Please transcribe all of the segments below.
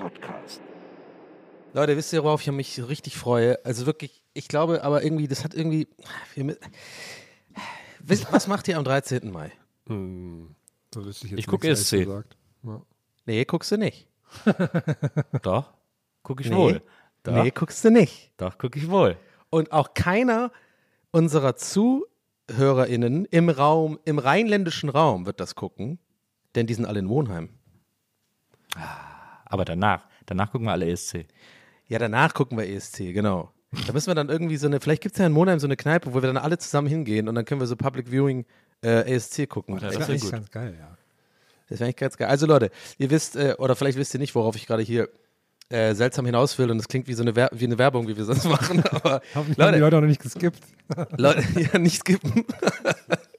Podcast. Leute, wisst ihr, worauf ich mich richtig freue? Also wirklich, ich glaube aber irgendwie, das hat irgendwie. Wisst- Was macht ihr am 13. Mai? Hm, da wüsste ich jetzt Ich guck ehrlich ESC. gesagt. Ja. Nee, guckst du nicht. Doch, gucke ich Nee. wohl. Doch, Nee, guckst du nicht. doch gucke ich wohl. Und auch keiner unserer ZuhörerInnen im Raum, im rheinländischen Raum wird das gucken, denn die sind alle in Wohnheim. Aber danach, danach gucken wir alle ESC. Ja, danach gucken wir ESC, genau. Da müssen wir dann irgendwie so eine, vielleicht gibt es ja in Monheim so eine Kneipe, wo wir dann alle zusammen hingehen und dann können wir so Public Viewing äh, ESC gucken. Ja, Das das ist wär eigentlich ganz geil, ja. Das wäre eigentlich ganz geil. Also Leute, ihr wisst, äh, oder vielleicht wisst ihr nicht, worauf ich gerade hier äh, seltsam hinaus will und das klingt wie so eine, Wer wie eine Werbung, wie wir sonst machen, aber Hoffentlich haben die Leute, Leute auch noch nicht geskippt. Leute, ja, nicht skippen.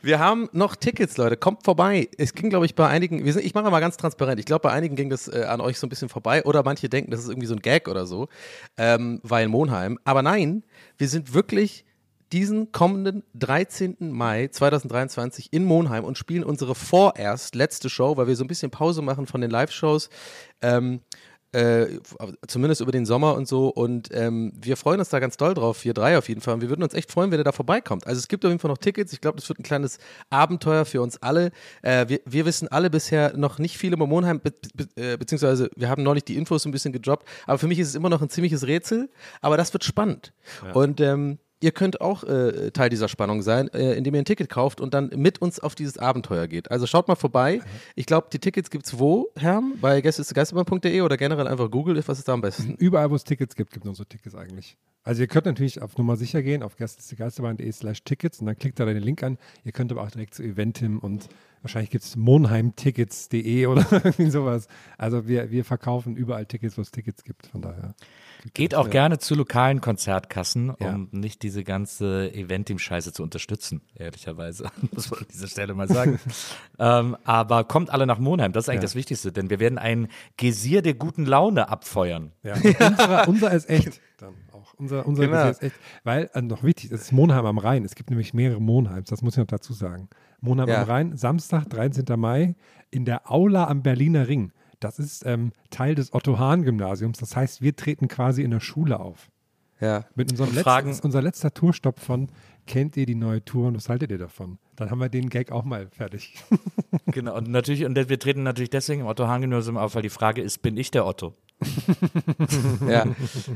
Wir haben noch Tickets, Leute. Kommt vorbei. Es ging, glaube ich, bei einigen, wir sind, ich mache mal ganz transparent. Ich glaube, bei einigen ging das äh, an euch so ein bisschen vorbei oder manche denken, das ist irgendwie so ein Gag oder so, ähm, weil Monheim. Aber nein, wir sind wirklich diesen kommenden 13. Mai 2023 in Monheim und spielen unsere vorerst letzte Show, weil wir so ein bisschen Pause machen von den Live-Shows. Ähm, äh, zumindest über den Sommer und so. Und ähm, wir freuen uns da ganz doll drauf, wir drei auf jeden Fall. Und wir würden uns echt freuen, wenn ihr da vorbeikommt. Also es gibt auf jeden Fall noch Tickets. Ich glaube, das wird ein kleines Abenteuer für uns alle. Äh, wir, wir wissen alle bisher noch nicht viel über Monheim, be be äh, beziehungsweise wir haben neulich die Infos ein bisschen gedroppt. Aber für mich ist es immer noch ein ziemliches Rätsel. Aber das wird spannend. Und ähm, Ihr könnt auch äh, Teil dieser Spannung sein, äh, indem ihr ein Ticket kauft und dann mit uns auf dieses Abenteuer geht. Also schaut mal vorbei. Ich glaube, die Tickets gibt's wo, Herr? Bei gästesgeisterbahn.de oder generell einfach Google. Was ist da am besten? Überall, wo es Tickets gibt, gibt es unsere Tickets eigentlich. Also ihr könnt natürlich auf Nummer sicher gehen, auf gästesgeisterbahn.de slash Tickets und dann klickt da den Link an. Ihr könnt aber auch direkt zu Eventim und wahrscheinlich gibt es monheimtickets.de oder irgendwie sowas. Also wir, wir verkaufen überall Tickets, wo es Tickets gibt. Von daher. Geht auch gerne zu lokalen Konzertkassen, Ja. um nicht diese ganze Eventim-Scheiße zu unterstützen, ehrlicherweise. Muss man an dieser Stelle mal sagen. ähm, aber kommt alle nach Monheim, das ist eigentlich Ja. das Wichtigste, denn wir werden ein Gesier der guten Laune abfeuern. Ja. Unser, unser ist echt. Dann. Unser, unser Genau. ist echt. Weil, äh, noch wichtig, es ist Monheim am Rhein. Es gibt nämlich mehrere Monheims, das muss ich noch dazu sagen. Monheim Ja. am Rhein, Samstag, 13. Mai, in der Aula am Berliner Ring. Das ist ähm, Teil des Otto-Hahn-Gymnasiums. Das heißt, wir treten quasi in der Schule auf. Ja. Mit unserem letzten, fragen- das ist unser letzter Tourstopp von Kennt ihr die neue Tour und was haltet ihr davon? Dann haben wir den Gag auch mal fertig. Genau, und natürlich, und wir treten natürlich deswegen im Otto Hahn-Gymnasium auf, weil die Frage ist, bin ich der Otto? Ja.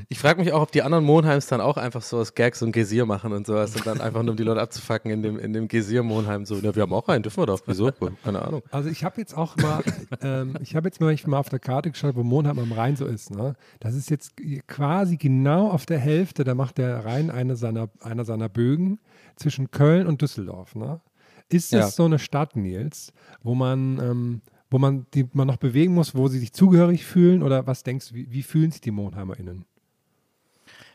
Ich frage mich auch, ob die anderen Monheims dann auch einfach so aus Gags ein Gesier machen und sowas und dann einfach nur um die Leute abzufacken in dem, in dem Gesier-Monheim so. Ja, wir haben auch einen, dürfen wir doch. Wieso? Keine Ahnung. Also ich habe jetzt auch mal, ähm, ich habe jetzt mal, ich mal auf der Karte geschaut, wo Monheim am Rhein so ist. Ne? Das ist jetzt quasi genau auf der Hälfte, da macht der Rhein eine seiner, einer seiner Bögen zwischen Köln und Düsseldorf. Ne? Ist es Ja. so eine Stadt, Nils, wo man, ähm, wo man die man noch bewegen muss, wo sie sich zugehörig fühlen? Oder was denkst du, wie, wie fühlen sich die MonheimerInnen?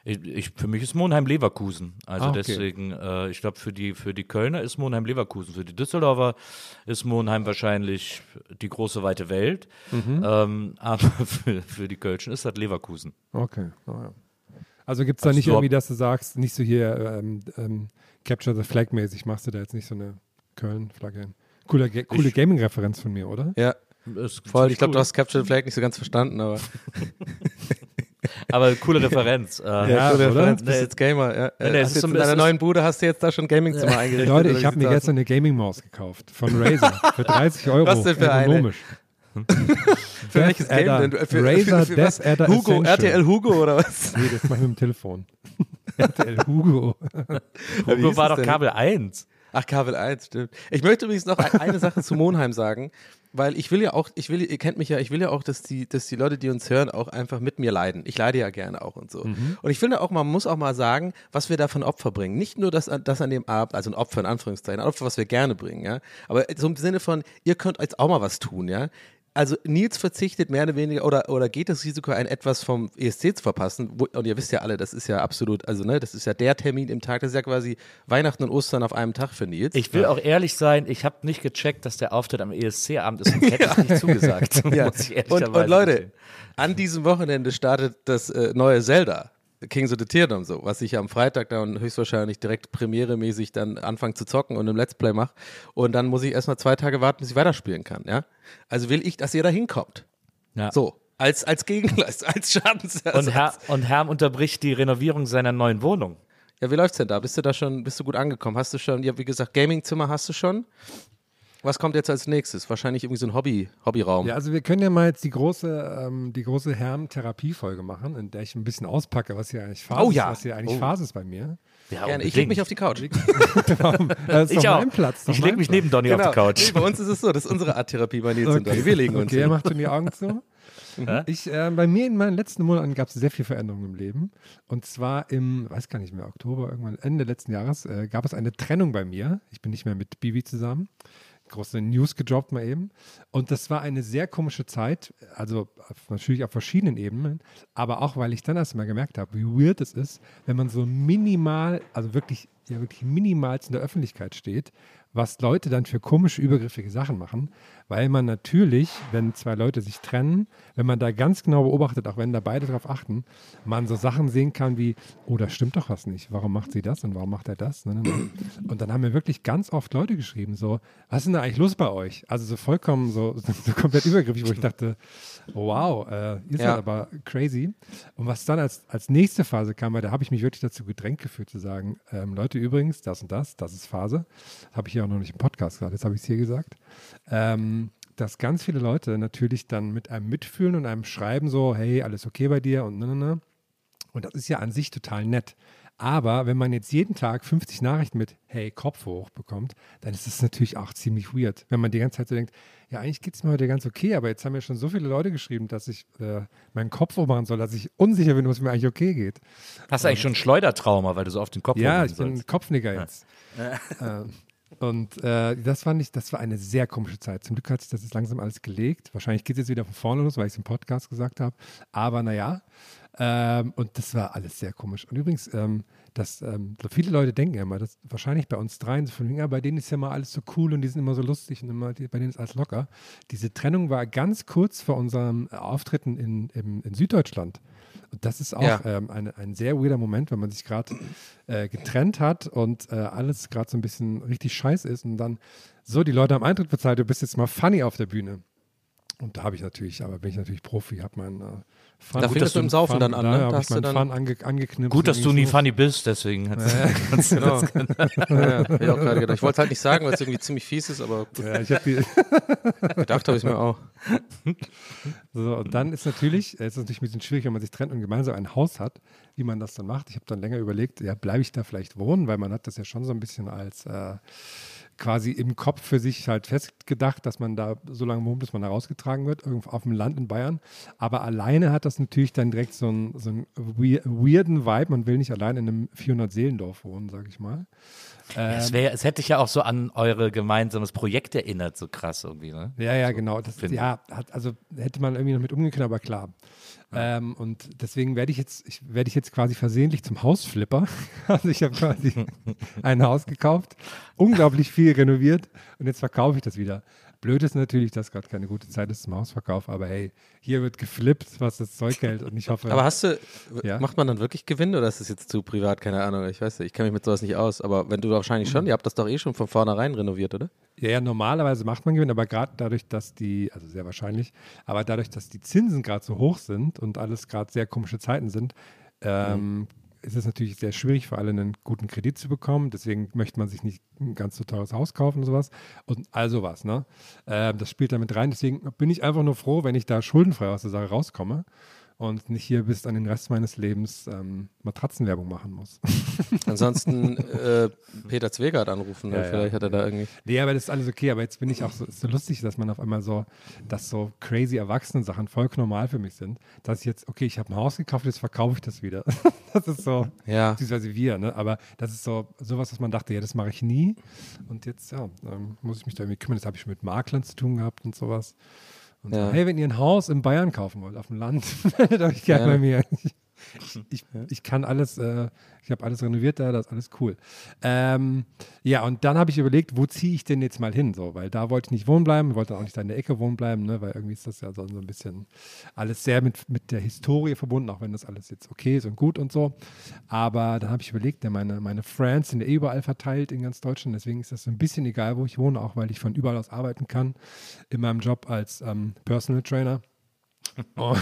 Ich, ich, für mich ist Monheim Leverkusen. Also Ah, okay. deswegen, äh, ich glaube, für die, für die Kölner ist Monheim Leverkusen. Für die Düsseldorfer ist Monheim wahrscheinlich die große weite Welt. Mhm. Ähm, aber für, für die Kölschen ist das Leverkusen. Okay. Oh, ja. Also gibt es da Hast nicht irgendwie, dass du sagst, nicht so hier ähm, ähm, Capture the Flag mäßig, machst du da jetzt nicht so eine Köln-Flagge hin? Coole, Ga- coole Gaming-Referenz von mir, oder? Ja, voll. Ich glaube, cool. du hast Capture the Flag nicht so ganz verstanden, aber Aber coole Referenz. Äh, Ja, oder? Referenz, bist Nee. jetzt Gamer. Ja. Nee, ist jetzt in deiner neuen Bude hast du jetzt da schon Gaming-Zimmer eingerichtet. Leute, ich habe mir gestern eine Gaming-Maus gekauft von Razer für 30 Euro. Was denn für eine? ergonomisch. Für welches Game Adder. denn? Für, Razer für, für? Death Adder Hugo, Essential. RTL Hugo oder was? Nee, das mach ich mit dem Telefon. RTL Hugo. Hugo war doch denn? Kabel 1. Ach, Kabel 1, stimmt. Ich möchte übrigens noch ein, eine Sache zu Monheim sagen, weil ich will ja auch, ich will, ihr kennt mich ja, ich will ja auch, dass die, dass die Leute, die uns hören, auch einfach mit mir leiden. Ich leide ja gerne auch und so. Mhm. Und ich finde auch, man muss auch mal sagen, was wir da von Opfer bringen. Nicht nur das, an- das an dem Abend, also ein Opfer in Anführungszeichen, ein Opfer, was wir gerne bringen, ja. Aber so im Sinne von, ihr könnt jetzt auch mal was tun, ja. Also Nils verzichtet mehr oder weniger oder, oder geht das Risiko ein, etwas vom ESC zu verpassen. Wo, und ihr wisst ja alle, das ist ja absolut, also ne, das ist ja der Termin im Tag, das ist ja quasi Weihnachten und Ostern auf einem Tag für Nils. Ich will auch ehrlich sein, ich habe nicht gecheckt, dass der Auftritt am ESC-Abend ist und hätte ich nicht zugesagt. Ja. Muss ich Und, und Leute, an diesem Wochenende startet das äh, neue Zelda. Kings of the Teardom so, was ich am Freitag dann höchstwahrscheinlich direkt premieremäßig dann anfange zu zocken und im Let's Play mache. Und dann muss ich erstmal zwei Tage warten, bis ich weiterspielen kann, ja. Also will ich, dass ihr da hinkommt. Ja. So, als, als Gegenleistung, als Schadensersatz. Und, Herr, und Herm unterbricht die Renovierung seiner neuen Wohnung. Ja, wie läuft's denn da? Bist du da schon, bist du gut angekommen? Hast du schon, ja, wie gesagt, Gamingzimmer hast du schon? Was kommt jetzt als nächstes? Wahrscheinlich irgendwie so ein Hobby, Hobbyraum. Ja, also wir können ja mal jetzt die große, ähm, die große Herm-Therapie-Folge machen, in der ich ein bisschen auspacke, was hier eigentlich Phase Oh ja. ist, was hier eigentlich Oh. Phase ist bei mir. Ja, Gerne. Ich leg mich auf die Couch. Das ist Ich doch auch. mein Platz. doch ich mein leg mich Platz. neben Donny auf die Couch. Nee, bei uns ist es so, das ist unsere Art Therapie bei Nils und Donny. Wir legen uns Okay, er hin. macht schon die Augen zu. Ich, äh, bei mir in meinen letzten Monaten gab es sehr viel Veränderung im Leben. Und zwar im, weiß gar nicht mehr, Oktober, irgendwann Ende letzten Jahres, äh, gab es eine Trennung bei mir. Ich bin nicht mehr mit Bibi zusammen. Große News gedroppt mal eben. Und das war eine sehr komische Zeit, also natürlich auf verschiedenen Ebenen, aber auch, weil ich dann erst mal gemerkt habe, wie weird es ist, wenn man so minimal, also wirklich, ja wirklich minimalst in der Öffentlichkeit steht, was Leute dann für komische, übergriffige Sachen machen, weil man natürlich, wenn zwei Leute sich trennen, wenn man da ganz genau beobachtet, auch wenn da beide darauf achten, man so Sachen sehen kann wie, oh, da stimmt doch was nicht, warum macht sie das und warum macht er das? Ne, ne, ne. Und dann haben mir wirklich ganz oft Leute geschrieben, so, was ist denn da eigentlich los bei euch? Also so vollkommen, so, so komplett übergriffig, wo ich dachte, wow, äh, ihr seid Ja. aber crazy. Und was dann als, als nächste Phase kam, weil da habe ich mich wirklich dazu gedrängt gefühlt zu sagen, ähm, Leute, übrigens, das und das, das ist Phase. Das habe ich ja auch noch nicht im Podcast gesagt, jetzt habe ich es hier gesagt. Ähm, dass ganz viele Leute natürlich dann mit einem mitfühlen und einem schreiben so, hey, alles okay bei dir und ne, ne, ne. Und das ist ja an sich total nett. Aber wenn man jetzt jeden Tag 50 Nachrichten mit Hey, Kopf hoch bekommt, dann ist das natürlich auch ziemlich weird. Wenn man die ganze Zeit so denkt, ja, eigentlich geht es mir heute ganz okay, aber jetzt haben mir schon so viele Leute geschrieben, dass ich äh, meinen Kopf hoch machen soll, dass ich unsicher bin, was mir eigentlich okay geht. Hast du eigentlich schon ein Schleudertrauma, weil du so oft den Kopf Ja, hochnehmen ich bin sollst? Kopfnicker jetzt. Ähm, und äh, das fand ich, das war eine sehr komische Zeit. Zum Glück hat sich das jetzt langsam alles gelegt. Wahrscheinlich geht es jetzt wieder von vorne los, weil ich es im Podcast gesagt habe. Aber naja, ähm, und das war alles sehr komisch. Und übrigens, ähm, dass ähm, viele Leute denken ja immer, dass wahrscheinlich bei uns dreien, so von bei denen ist ja mal alles so cool und die sind immer so lustig und immer, bei denen ist alles locker. Diese Trennung war ganz kurz vor unserem Auftritten in, in, in Süddeutschland. Und das ist auch Ja. ähm, eine, ein sehr weirder Moment, wenn man sich gerade äh, getrennt hat und äh, alles gerade so ein bisschen richtig scheiße ist und dann so, die Leute haben Eintritt bezahlt, du bist jetzt mal funny auf der Bühne. Und da habe ich natürlich, aber bin ich natürlich Profi, habe meinen äh, Fun. Da fängst du im Saufen dann an, ne? Da Da habe ich hast du dann- Fun ange, angeknipst. Gut, dass du nie so. funny bist, deswegen hat Genau. ja, hab ich auch gerade gedacht. Ich wollte halt nicht sagen, weil es irgendwie ziemlich fies ist, aber Ja, ich habe die, gedacht habe ich mir auch. So, und dann ist natürlich, äh, ist es natürlich ein bisschen schwierig, wenn man sich trennt und gemeinsam ein Haus hat, wie man das dann macht. Ich habe dann länger überlegt, ja, bleibe ich da vielleicht wohnen, weil man hat das ja schon so ein bisschen als äh, quasi im Kopf für sich halt festgedacht, dass man da so lange wohnt, bis man da rausgetragen wird, irgendwo auf dem Land in Bayern. Aber alleine hat das natürlich dann direkt so einen, so einen wei- weirden Vibe. Man will nicht allein in einem 400-Seelendorf wohnen, sage ich mal. Es, wär, es hätte dich ja auch so an eure gemeinsames Projekt erinnert, so krass irgendwie, ne? Ja, ja, genau. Das, ja, hat, also hätte man irgendwie noch mit können, aber klar. Ähm, und deswegen werde ich jetzt, ich, werde ich jetzt quasi versehentlich zum Hausflipper. Also ich habe quasi ein Haus gekauft, unglaublich viel renoviert und jetzt verkaufe ich das wieder. Blöd ist natürlich, dass gerade keine gute Zeit ist zum Hausverkauf, aber hey, hier wird geflippt, was das Zeug hält und ich hoffe. Aber hast du, Ja. macht man dann wirklich Gewinn oder ist das jetzt zu privat? Keine Ahnung, ich weiß nicht. Ich kenne mich mit sowas nicht aus. Aber wenn du wahrscheinlich schon, ihr habt das doch eh schon von vornherein renoviert, oder? Ja, ja, normalerweise macht man Gewinn, aber gerade dadurch, dass die, also sehr wahrscheinlich, aber dadurch, dass die Zinsen gerade so hoch sind und alles gerade sehr komische Zeiten sind, ähm, ist es natürlich sehr schwierig für alle einen guten Kredit zu bekommen. Deswegen möchte man sich nicht ein ganz so teures Haus kaufen und sowas. Und all sowas, ne? Ähm, das spielt damit rein. Deswegen bin ich einfach nur froh, wenn ich da schuldenfrei aus der Sache rauskomme und nicht hier bis an den Rest meines Lebens ähm, Matratzenwerbung machen muss. Ansonsten äh, Peter Zwegert anrufen, Ja, ne? ja. vielleicht hat er da irgendwie. Nee, aber das ist alles okay. Aber jetzt bin ich auch so, ist so lustig, dass man auf einmal so, dass so crazy Erwachsenen-Sachen voll normal für mich sind. Dass ich jetzt, okay, ich habe ein Haus gekauft, jetzt verkaufe ich das wieder. das ist so, Ja. beziehungsweise wir, ne? Aber das ist so sowas, was man dachte, ja, das mache ich nie. Und jetzt, ja, ähm, muss ich mich da irgendwie kümmern. Das habe ich schon mit Maklern zu tun gehabt und sowas. Und Ja. so, hey, wenn ihr ein Haus in Bayern kaufen wollt, auf dem Land, meldet euch gerne bei mir. Ich, ich, ich kann alles, äh, ich habe alles renoviert da, das ist alles cool. Ähm, ja, und dann habe ich überlegt, wo ziehe ich denn jetzt mal hin? So, weil da wollte ich nicht wohnen bleiben, wollte auch nicht da in der Ecke wohnen bleiben, ne, weil irgendwie ist das ja so, so ein bisschen alles sehr mit, mit der Historie verbunden, auch wenn das alles jetzt okay ist und gut und so. Aber dann habe ich überlegt, ja, meine, meine Friends sind ja eh überall verteilt in ganz Deutschland, deswegen ist das so ein bisschen egal, wo ich wohne, auch weil ich von überall aus arbeiten kann in meinem Job als ähm, Personal Trainer. Und,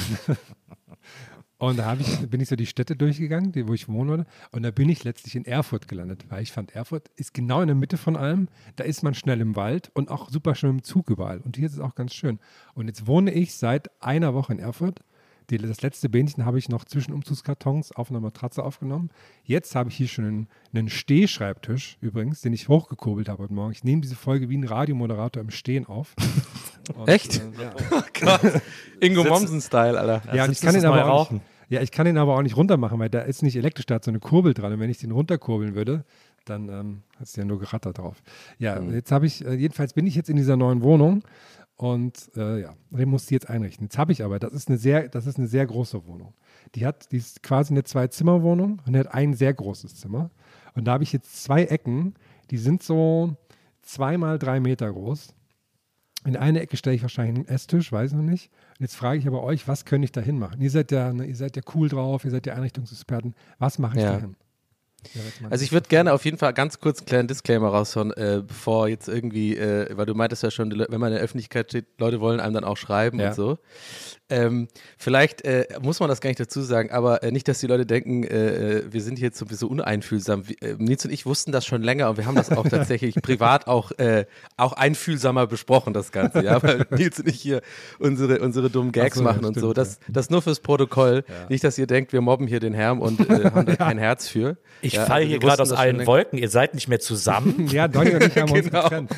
und da ich, bin ich so die Städte durchgegangen, die, wo ich wohne. Und da bin ich letztlich in Erfurt gelandet, weil ich fand, Erfurt ist genau in der Mitte von allem. Da ist man schnell im Wald und auch super schnell im Zug überall. Und hier ist es auch ganz schön. Und jetzt wohne ich seit einer Woche in Erfurt. Die, das letzte Bähnchen habe ich noch zwischen Umzugskartons auf einer Matratze aufgenommen. Jetzt habe ich hier schon einen, einen Stehschreibtisch übrigens, den ich hochgekurbelt habe heute Morgen. Ich nehme diese Folge wie ein Radiomoderator im Stehen auf. Und, Echt? äh, ja. Oh Gott. Ingo Mommsen-Style, Alter. Ja, und ich kann den aber auch nicht, ja, ich kann den aber auch nicht runter machen, weil da ist nicht elektrisch, da hat so eine Kurbel dran. Und wenn ich den runterkurbeln würde, dann ähm, hat es ja nur gerattert drauf. Ja, jetzt habe ich, äh, jedenfalls bin ich jetzt in dieser neuen Wohnung und äh, ja, ich muss die jetzt einrichten. Jetzt habe ich aber, das ist eine sehr, das ist eine sehr große Wohnung. Die hat, die ist quasi eine Zwei-Zimmer-Wohnung und die hat ein sehr großes Zimmer. Und da habe ich jetzt zwei Ecken, die sind so zweimal drei Meter groß. In eine Ecke stelle ich wahrscheinlich einen Esstisch, weiß ich noch nicht. Und jetzt frage ich aber euch, was könnte ich da hinmachen? Ihr seid ja, ne, ihr seid ja cool drauf, ihr seid ja Einrichtungsexperten. Was mache ich Ja. da hin? Also ich würde gerne auf jeden Fall ganz kurz einen kleinen Disclaimer raushauen, äh, bevor jetzt irgendwie, äh, weil du meintest ja schon, wenn man in der Öffentlichkeit steht, Leute wollen einem dann auch schreiben Ja. und so. Ähm, vielleicht äh, muss man das gar nicht dazu sagen, aber äh, nicht, dass die Leute denken, äh, äh, wir sind hier jetzt so, so uneinfühlsam. Wie, äh, Nils und ich wussten das schon länger und wir haben das auch tatsächlich privat auch, äh, auch einfühlsamer besprochen, das Ganze. Ja, weil Nils und ich hier unsere, unsere dummen Gags so, ja, machen und so. stimmt, Das, das nur fürs Protokoll. Nicht, dass ihr denkt, wir mobben hier den Herrn und äh, haben da kein Herz für. Ich Ja, falle also hier wir gerade aus allen. Wolken. Ihr seid nicht mehr zusammen. ja, Donny und ich haben uns Genau. getrennt.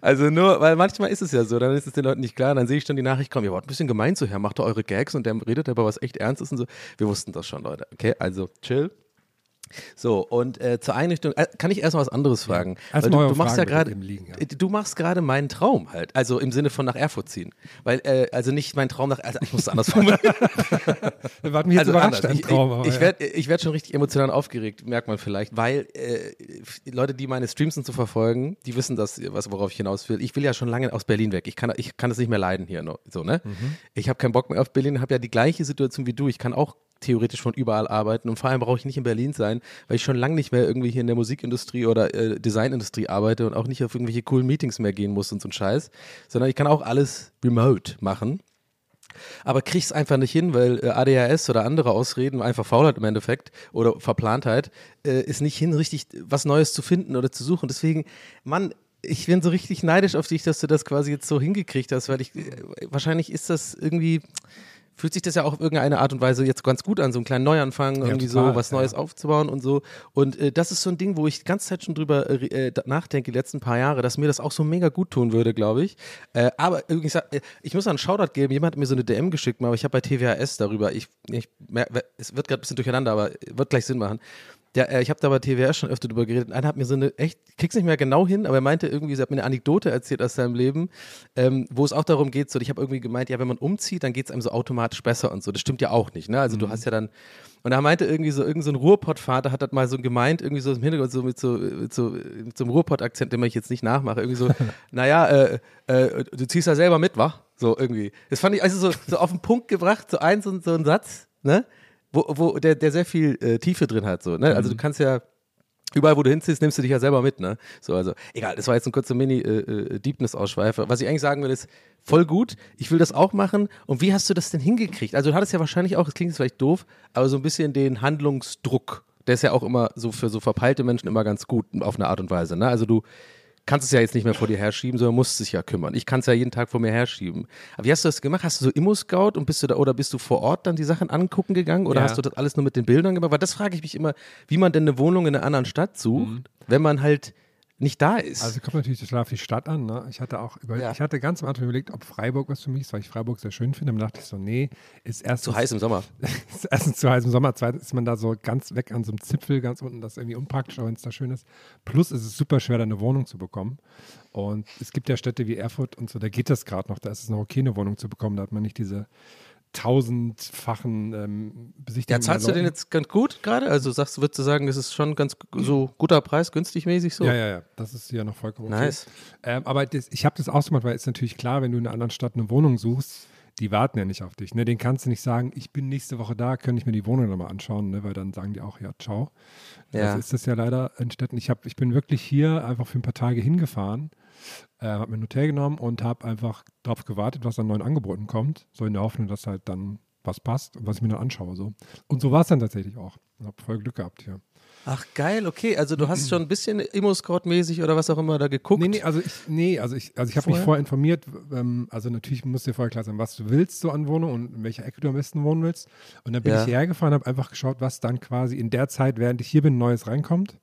Also nur, weil manchmal ist es ja so, dann ist es den Leuten nicht klar, dann sehe ich schon die Nachricht kommen, ihr wart ein bisschen gemein zu Herr, macht doch eure Gags und der redet über was echt Ernstes und so. Wir wussten das schon, Leute. Okay, also chill. So, und äh, zur Einrichtung, äh, kann ich erst mal was anderes fragen? Mal du, du machst ja Fragen bitte gerade, ja. du machst gerade meinen Traum halt, also im Sinne von nach Erfurt ziehen. Weil, äh, also nicht mein Traum nach, also ich muss es anders formulieren. Wir warten mich jetzt Also überrascht anders. im Traum. Ich, ich, ja. ich werde ich werd schon richtig emotional aufgeregt, merkt man vielleicht, weil äh, Leute, die meine Streams sind zu verfolgen, die wissen das, was, worauf ich hinaus will. Ich will ja schon lange aus Berlin weg. Ich kann, ich kann das nicht mehr leiden hier. So, ne? Mhm. Ich habe keinen Bock mehr auf Berlin, habe ja die gleiche Situation wie du. Ich kann auch theoretisch von überall arbeiten und vor allem brauche ich nicht in Berlin sein, weil ich schon lange nicht mehr irgendwie hier in der Musikindustrie oder äh, Designindustrie arbeite und auch nicht auf irgendwelche coolen Meetings mehr gehen muss und so ein Scheiß, sondern ich kann auch alles remote machen aber krieg's einfach nicht hin, weil äh, ADHS oder andere Ausreden, einfach Faulheit im Endeffekt oder Verplantheit, äh, ist nicht hin, richtig was Neues zu finden oder zu suchen. Deswegen, Mann, ich bin so richtig neidisch auf dich, dass du das quasi jetzt so hingekriegt hast, weil ich, äh, wahrscheinlich ist das irgendwie, fühlt sich das ja auch auf irgendeine Art und Weise jetzt ganz gut an, so einen kleinen Neuanfang, irgendwie total, so was Neues ja. aufzubauen und so. Und äh, das ist so ein Ding, wo ich die ganze Zeit schon drüber äh, da- nachdenke, die letzten paar Jahre, dass mir das auch so mega gut tun würde, glaube ich. Äh, aber übrigens, äh, ich muss einen Shoutout geben, jemand hat mir so eine DM geschickt, aber ich habe bei TVHS darüber, ich, ich es wird gerade ein bisschen durcheinander, aber wird gleich Sinn machen. Der, äh, ich habe da bei TWR schon öfter drüber geredet. Einer hat mir so eine, echt, ich krieg's nicht mehr genau hin, aber er meinte irgendwie, sie hat mir eine Anekdote erzählt aus seinem Leben, ähm, wo es auch darum geht, so, ich habe irgendwie gemeint, ja, wenn man umzieht, dann geht's einem so automatisch besser und so. Das stimmt ja auch nicht, ne? Also du hast ja dann, und er meinte irgendwie so, irgend so ein Ruhrpott-Vater hat das mal so gemeint, irgendwie so im Hintergrund, so mit so, mit so, mit so einem Ruhrpott-Akzent, den ich jetzt nicht nachmache, irgendwie so, naja, äh, äh, du ziehst ja selber mit, wa? So irgendwie. Das fand ich also so, so auf den Punkt gebracht, so ein, so, so ein Satz, ne? Wo, wo der, der sehr viel äh, Tiefe drin hat, so, ne? Also du kannst ja, Überall, wo du hinziehst, nimmst du dich ja selber mit, ne? So, also, egal, das war jetzt ein kurzer Mini-Deepness-Ausschweifer. Was ich eigentlich sagen will, ist, voll gut, ich will das auch machen. Und wie hast du das denn hingekriegt? Also, du hattest ja wahrscheinlich auch, das klingt jetzt vielleicht doof, aber so ein bisschen den Handlungsdruck. Der ist ja auch immer so für so verpeilte Menschen immer ganz gut, auf eine Art und Weise, ne? Also, du kannst es ja jetzt nicht mehr vor dir herschieben, sondern musst dich ja kümmern. Ich kann es ja jeden Tag vor mir herschieben. Aber wie hast du das gemacht? Hast du so Immo-Scout und bist du da, oder bist du vor Ort dann die Sachen angucken gegangen oder Ja. hast du das alles nur mit den Bildern gemacht? Weil das frage ich mich immer, wie man denn eine Wohnung in einer anderen Stadt sucht, wenn man halt nicht da ist. Also kommt natürlich total auf die Stadt an. Ne? Ich hatte auch über, Ja. ich hatte ganz am Anfang überlegt, ob Freiburg was für mich ist, weil ich Freiburg sehr schön finde. Dann dachte ich so, nee, ist erst zu heiß im Sommer. ist erstens zu heiß im Sommer, zweitens ist man da so ganz weg an so einem Zipfel ganz unten, das ist irgendwie unpraktisch, auch wenn es da schön ist. Plus ist es super schwer, da eine Wohnung zu bekommen. Und es gibt ja Städte wie Erfurt und so, da geht das gerade noch, da ist es noch okay, eine Wohnung zu bekommen, da hat man nicht diese tausendfachen ähm, Ja, Besichtigungen. zahlst bei du den jetzt ganz gut gerade? Also sagst du, würdest du sagen, das ist schon ganz so guter Preis, günstig mäßig so? Ja, ja, ja, das ist ja noch vollkommen okay. Nice. Ähm, aber das, ich habe das ausgemacht, weil es natürlich klar, wenn du in einer anderen Stadt eine Wohnung suchst, die warten ja nicht auf dich. Ne? Den kannst du nicht sagen, ich bin nächste Woche da, kann ich mir die Wohnung nochmal anschauen, ne? weil dann sagen die auch, ja, ciao. Ja. Das ist das ja leider in Städten. Ich, hab, ich bin wirklich hier einfach für ein paar Tage hingefahren, äh, habe mir ein Hotel genommen und habe einfach darauf gewartet, was an neuen Angeboten kommt, so in der Hoffnung, dass halt dann was passt und was ich mir dann anschaue. So. Und so war es dann tatsächlich auch. Ich habe voll Glück gehabt hier. Ach geil, okay. Also du hast schon ein bisschen Immo-Scout-mäßig oder was auch immer da geguckt. Nee, nee, also ich, nee, also ich, also ich habe mich Vorher? informiert. Ähm, also natürlich muss dir vorher klar sein, was du willst so an Wohnung und in welcher Ecke du am besten wohnen willst. Und dann bin Ja. ich hierher gefahren, habe einfach geschaut, was dann quasi in der Zeit, während ich hier bin, Neues reinkommt.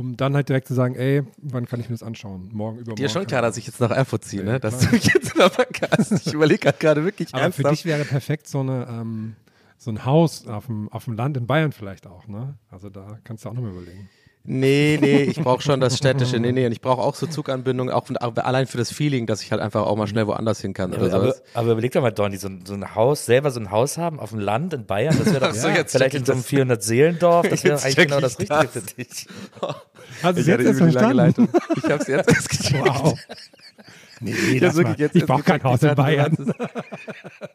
Um dann halt direkt zu sagen, ey, wann kann ich mir das anschauen? Morgen, übermorgen. Dir schon klar, dass ich jetzt nach Erfurt ziehe, Ja, ne? Dass klar. du jetzt noch verkast. Ich überlege gerade wirklich Aber für ernsthaft. dich wäre perfekt so eine, ähm, so ein Haus auf dem, auf dem Land in Bayern vielleicht auch, ne? Also da kannst du auch nochmal überlegen. Nee, nee, ich brauche schon das Städtische. Nee, nee, und ich brauche auch so Zuganbindung, auch, auch allein für das Feeling, dass ich halt einfach auch mal schnell woanders hin kann oder Aber, aber, sowas. aber überleg doch mal, Donny, so, ein- so ein Haus, selber so ein Haus haben auf dem Land in Bayern, das wäre doch so, jetzt vielleicht in so einem das. 400-Seelendorf, das wäre eigentlich genau das Richtige das. für dich. Hast du Ich es jetzt erst irgendwie die lange verstanden? Leitung. Ich hab's jetzt erst gecheckt. Wow. Nee, nee, Ja, wirklich, jetzt- ich brauche kein Haus in Bayern. es.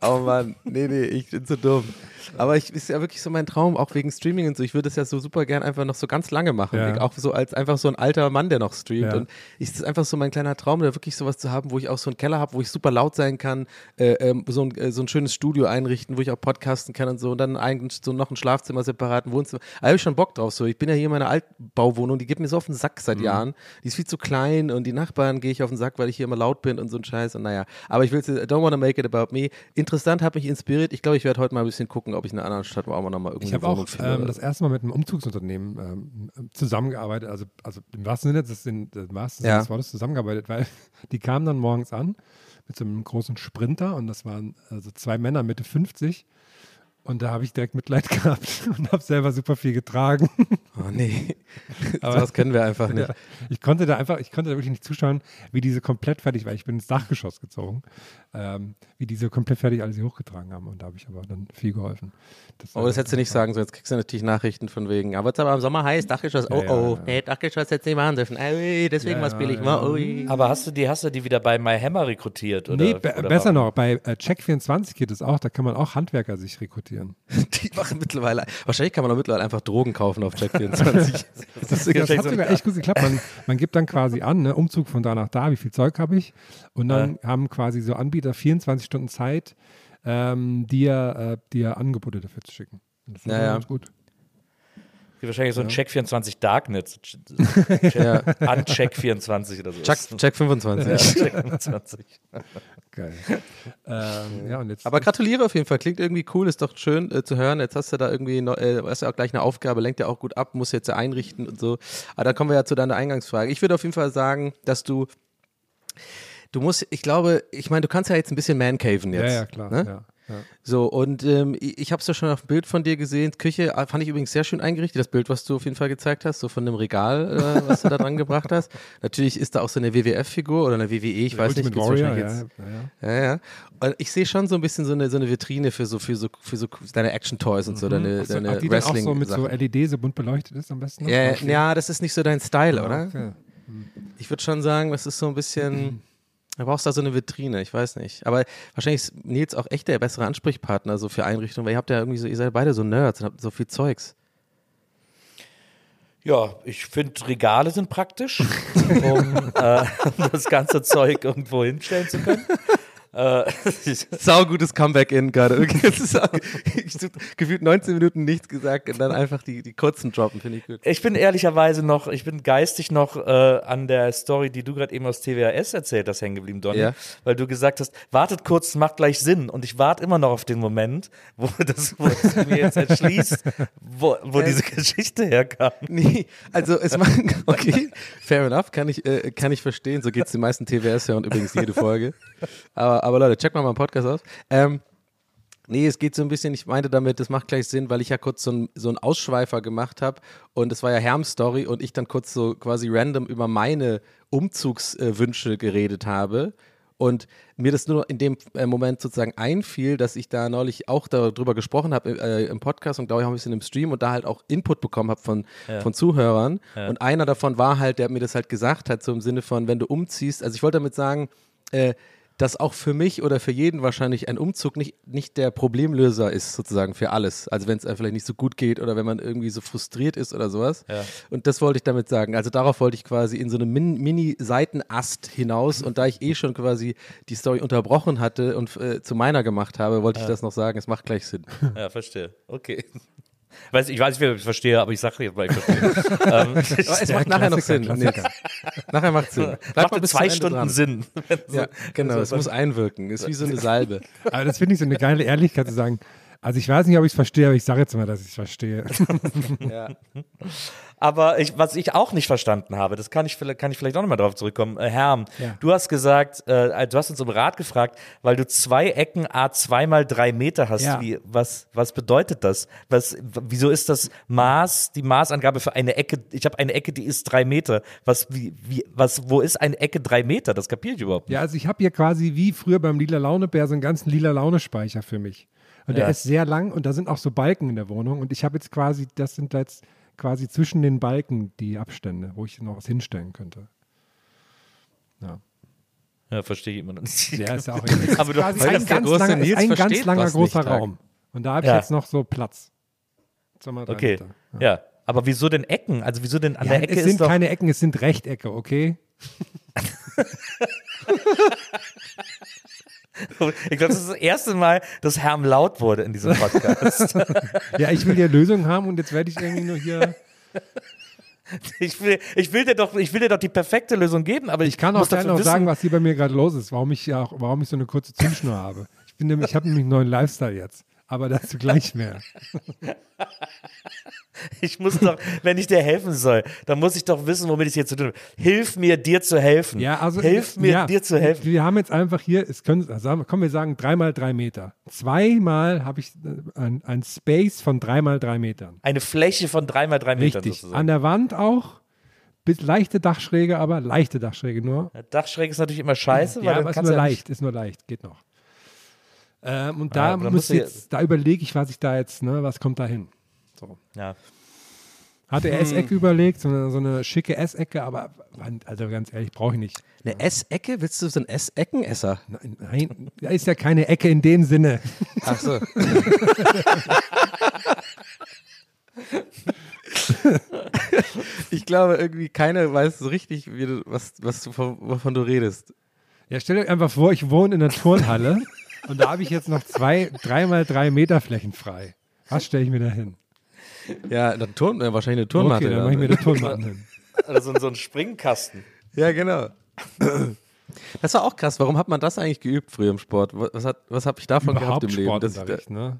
Oh Mann, nee, nee, ich bin zu dumm. Aber ich ist ja wirklich so mein Traum, auch wegen Streaming und so. Ich würde es ja so super gern einfach noch so ganz lange machen. Ja. Auch so als einfach so ein alter Mann, der noch streamt. Ja. Und ich, ist einfach so mein kleiner Traum, da wirklich sowas zu haben, wo ich auch so einen Keller habe, wo ich super laut sein kann, äh, ähm, so, ein, äh, so ein schönes Studio einrichten, wo ich auch podcasten kann und so. Und dann eigentlich so noch ein Schlafzimmer separat, ein Wohnzimmer. Da habe ich schon Bock drauf. So, ich bin ja hier in meiner Altbauwohnung, die gibt mir so auf den Sack seit Jahren. Die ist viel zu klein und die Nachbarn gehe ich auf den Sack, weil ich hier immer laut bin und so ein Scheiß. Und naja, aber ich will don't wanna make it about me. Interessant, hat mich inspiriert. Ich glaube, ich werde heute mal ein bisschen gucken, ob ich in einer anderen Stadt auch noch mal irgendwie Ich habe auch ähm, das erste Mal mit einem Umzugsunternehmen ähm, zusammengearbeitet, also, also im wahrsten Sinne des, im wahrsten Sinne Ja. des Wortes zusammengearbeitet, weil die kamen dann morgens an mit so einem großen Sprinter und das waren also zwei Männer Mitte 50 und da habe ich direkt Mitleid gehabt und habe selber super viel getragen. oh nee, Aber- das können wir einfach nicht. Ich konnte da einfach, ich konnte da wirklich nicht zuschauen, wie diese komplett fertig, weil ich bin ins Dachgeschoss gezogen, ähm, wie diese komplett fertig alles hier hochgetragen haben und da habe ich aber dann viel geholfen. Das, Oh, das hättest du nicht sagen sollen. Jetzt kriegst du natürlich Nachrichten von wegen. Aber jetzt aber im Sommer heiß, Dachgeschoss. Oh, Ja, oh. ja. Nee, Dachgeschoss hättest du nicht machen dürfen. Ui, deswegen Ja, war's ja, billig. ja. war. Ui. Aber hast du die, hast du die wieder bei MyHammer rekrutiert? Oder, Nee, be oder besser warum? noch, bei äh, Check24 geht es auch, da kann man auch Handwerker sich rekrutieren. Die machen mittlerweile. Wahrscheinlich kann man auch mittlerweile einfach Drogen kaufen auf Check24. Das, das hat sogar echt gut geklappt. Man, man gibt dann quasi an, ne, Umzug von da nach da, wie viel Zeug habe ich? Und dann haben quasi so Anbieter 24 Stunden Zeit, ähm, dir, äh, dir Angebote dafür zu schicken. Und Das ist Ja, ja. ganz gut. Wahrscheinlich so ein Check24 Darknet. ja. Uncheck24 oder so. Check, Check 25. Ja, Check24. Geil. ähm, ja, und jetzt. Aber gratuliere auf jeden Fall. Klingt irgendwie cool, ist doch schön äh, zu hören. Jetzt hast du da irgendwie, noch, äh, hast du auch gleich eine Aufgabe, lenkt ja auch gut ab, musst jetzt ja einrichten und so. Aber da kommen wir ja zu deiner Eingangsfrage. Ich würde auf jeden Fall sagen, dass du, du musst, ich glaube, ich meine, du kannst ja jetzt ein bisschen mancaven jetzt. ja, ja, klar. Ne? Ja. So, und ähm, ich, habe es ja schon auf dem Bild von dir gesehen. Küche äh, fand ich übrigens sehr schön eingerichtet. Das Bild, was du auf jeden Fall gezeigt hast, so von dem Regal, äh, was du da dran gebracht hast. Natürlich ist da auch so eine WWF-Figur oder eine WWE, ich weiß nicht. Ultimate Warrior, ja, jetzt. ja, ja. Ja, ja. Und ich sehe schon so ein bisschen so eine, so eine Vitrine für so, für so, für so deine Action-Toys und so, deine, Ach so, deine die dann auch wrestling so mit so LED so bunt beleuchtet ist am besten? ja, Okay. ja, das ist nicht so dein Style, oder? Okay. Ich würde schon sagen, das ist so ein bisschen. Du brauchst da so eine Vitrine, ich weiß nicht. Aber wahrscheinlich ist Nils auch echt der bessere Ansprechpartner so für Einrichtungen, weil ihr habt ja irgendwie so, ihr seid beide so Nerds und habt so viel Zeugs. Ja, ich finde, Regale sind praktisch, um äh, das ganze Zeug irgendwo hinstellen zu können. Äh, Saugutes Comeback in gerade. Ich gefühlt 19 Minuten nichts gesagt und dann einfach die, die kurzen droppen, finde ich gut. ich bin ehrlicherweise noch, ich bin geistig noch äh, an der Story, die du gerade eben aus TWAS erzählt hast, hängen geblieben, Donny. Ja. Weil du gesagt hast, wartet kurz, macht gleich Sinn. Und ich warte immer noch auf den Moment, wo das wo es mir jetzt erschließt, wo, wo diese Geschichte herkam. Nee, also es macht, okay, fair enough, kann ich, äh, kann ich verstehen. So geht es den meisten TWS ja und übrigens jede Folge. Aber, aber Leute, check mal meinen Podcast aus. Ähm, nee, es geht so ein bisschen, ich meinte damit, das macht gleich Sinn, weil ich ja kurz so, ein, so einen Ausschweifer gemacht habe und es war ja Herms Story und ich dann kurz so quasi random über meine Umzugswünsche geredet habe. Und mir das nur in dem äh, Moment sozusagen einfiel, dass ich da neulich auch darüber gesprochen habe äh, im Podcast und glaube ich auch ein bisschen im Stream und da halt auch Input bekommen habe von, von Zuhörern. Und einer davon war halt, der mir das halt gesagt hat, so im Sinne von, wenn du umziehst, also ich wollte damit sagen, äh, dass auch für mich oder für jeden wahrscheinlich ein Umzug nicht, nicht der Problemlöser ist, sozusagen für alles. Also wenn es einem vielleicht nicht so gut geht oder wenn man irgendwie so frustriert ist oder sowas. Und das wollte ich damit sagen. Also darauf wollte ich quasi in so einem Min Mini-Seitenast hinaus und da ich eh schon quasi die Story unterbrochen hatte und äh, zu meiner gemacht habe, wollte ich das noch sagen. Es macht gleich Sinn. Ja, verstehe. Okay. Weiß, ich weiß nicht, ob ich verstehe, aber ich sage jetzt mal, ich verstehe. ähm, es macht nachher noch Sinn. Nee, nachher macht Sinn. Bleib macht bis zwei Stunden dran. Sinn. Ja, genau. Es muss einwirken. Ist wie so eine Salbe. Aber das finde ich so eine geile Ehrlichkeit zu sagen. Also ich weiß nicht, ob ich es verstehe, aber ich sage jetzt mal, dass ich es verstehe. Ja. Aber ich, was ich auch nicht verstanden habe, das kann ich, vielleicht- kann ich vielleicht auch nochmal drauf zurückkommen. Äh, Herm, Ja. du hast gesagt, äh, du hast uns um Rat gefragt, weil du zwei Ecken A zwei mal drei Meter hast. Ja. Wie, was, was bedeutet das? Was, wieso ist das Maß, die Maßangabe für eine Ecke? Ich habe eine Ecke, die ist drei Meter. Was, wie, wie, was, wo ist eine Ecke drei Meter? Das kapiere ich überhaupt nicht. Ja, also ich habe hier quasi wie früher beim Lila Launebär so einen ganzen Lila Laune-Speicher für mich. Und der Ja. ist sehr lang und da sind auch so Balken in der Wohnung. Und ich habe jetzt quasi, das sind jetzt quasi zwischen den Balken die Abstände, wo ich noch was hinstellen könnte. Ja, Ja, verstehe ich immer noch nicht. der ist ja auch Aber du hast ein ganz, langer, Nils ein ganz langer großer. Raum. Und da habe ich Ja. jetzt noch so Platz. Okay, Meter. ja. Aber wieso denn Ecken? Also wieso denn an Ja, der Ecke es sind doch... keine Ecken, es sind Rechtecke, okay? Ich glaube, das ist das erste Mal, dass Herm laut wurde in diesem Podcast. Ja, ich will ja Lösungen haben und jetzt werde ich irgendwie nur hier. ich, will, ich, will dir doch, ich will dir doch die perfekte Lösung geben, aber ich, Ich kann auch gerne noch wissen, sagen, was hier bei mir gerade los ist, warum ich ja auch, warum ich so eine kurze Zündschnur habe. Ich bin nämlich, ich habe nämlich einen neuen Lifestyle jetzt. Aber dazu gleich mehr. ich muss doch, wenn ich dir helfen soll, dann muss ich doch wissen, womit ich hier zu tun habe. Hilf mir, dir zu helfen. Ja, also Hilf mir, ja, dir zu helfen. Wir haben jetzt einfach hier, es können, also sagen wir- komm, wir sagen dreimal drei Meter. Zweimal habe ich äh, ein, ein Space von dreimal drei Metern. Eine Fläche von drei mal drei Metern Richtig. sozusagen. An der Wand auch. Bis leichte Dachschräge, aber leichte Dachschräge nur. Dachschräge ist natürlich immer scheiße, weil Ja, dann aber ist nur ja leicht, ist nur leicht, geht noch. Ähm, und da dann muss jetzt, da überlege ich, was ich da jetzt, ne, was kommt da hin. So. Ja. Hatte er Essecke überlegt, so eine, so eine schicke Essecke, aber also ganz ehrlich, brauche ich nicht. Eine Essecke? Willst du so ein Esseckenesser? Nein, nein, da ist ja keine Ecke in dem Sinne. Ach so. ich glaube, irgendwie keiner weiß so richtig, wie du, was, was du, von- wovon du redest. Ja, stell dir einfach vor, ich wohne in einer Turnhalle und da habe ich jetzt noch zwei, dreimal drei Meter Flächen frei. Was stelle ich mir da hin? Ja, eine Turn, äh, wahrscheinlich eine Turnmatte. Okay, dann mache ich mir eine Turnmatte hin. Oder so, so ein Springkasten. ja, genau. Das war auch krass. Warum hat man das eigentlich geübt früher im Sport? Was, hat, was habe ich davon Überhaupt gehabt im Leben? dass ich da- ne?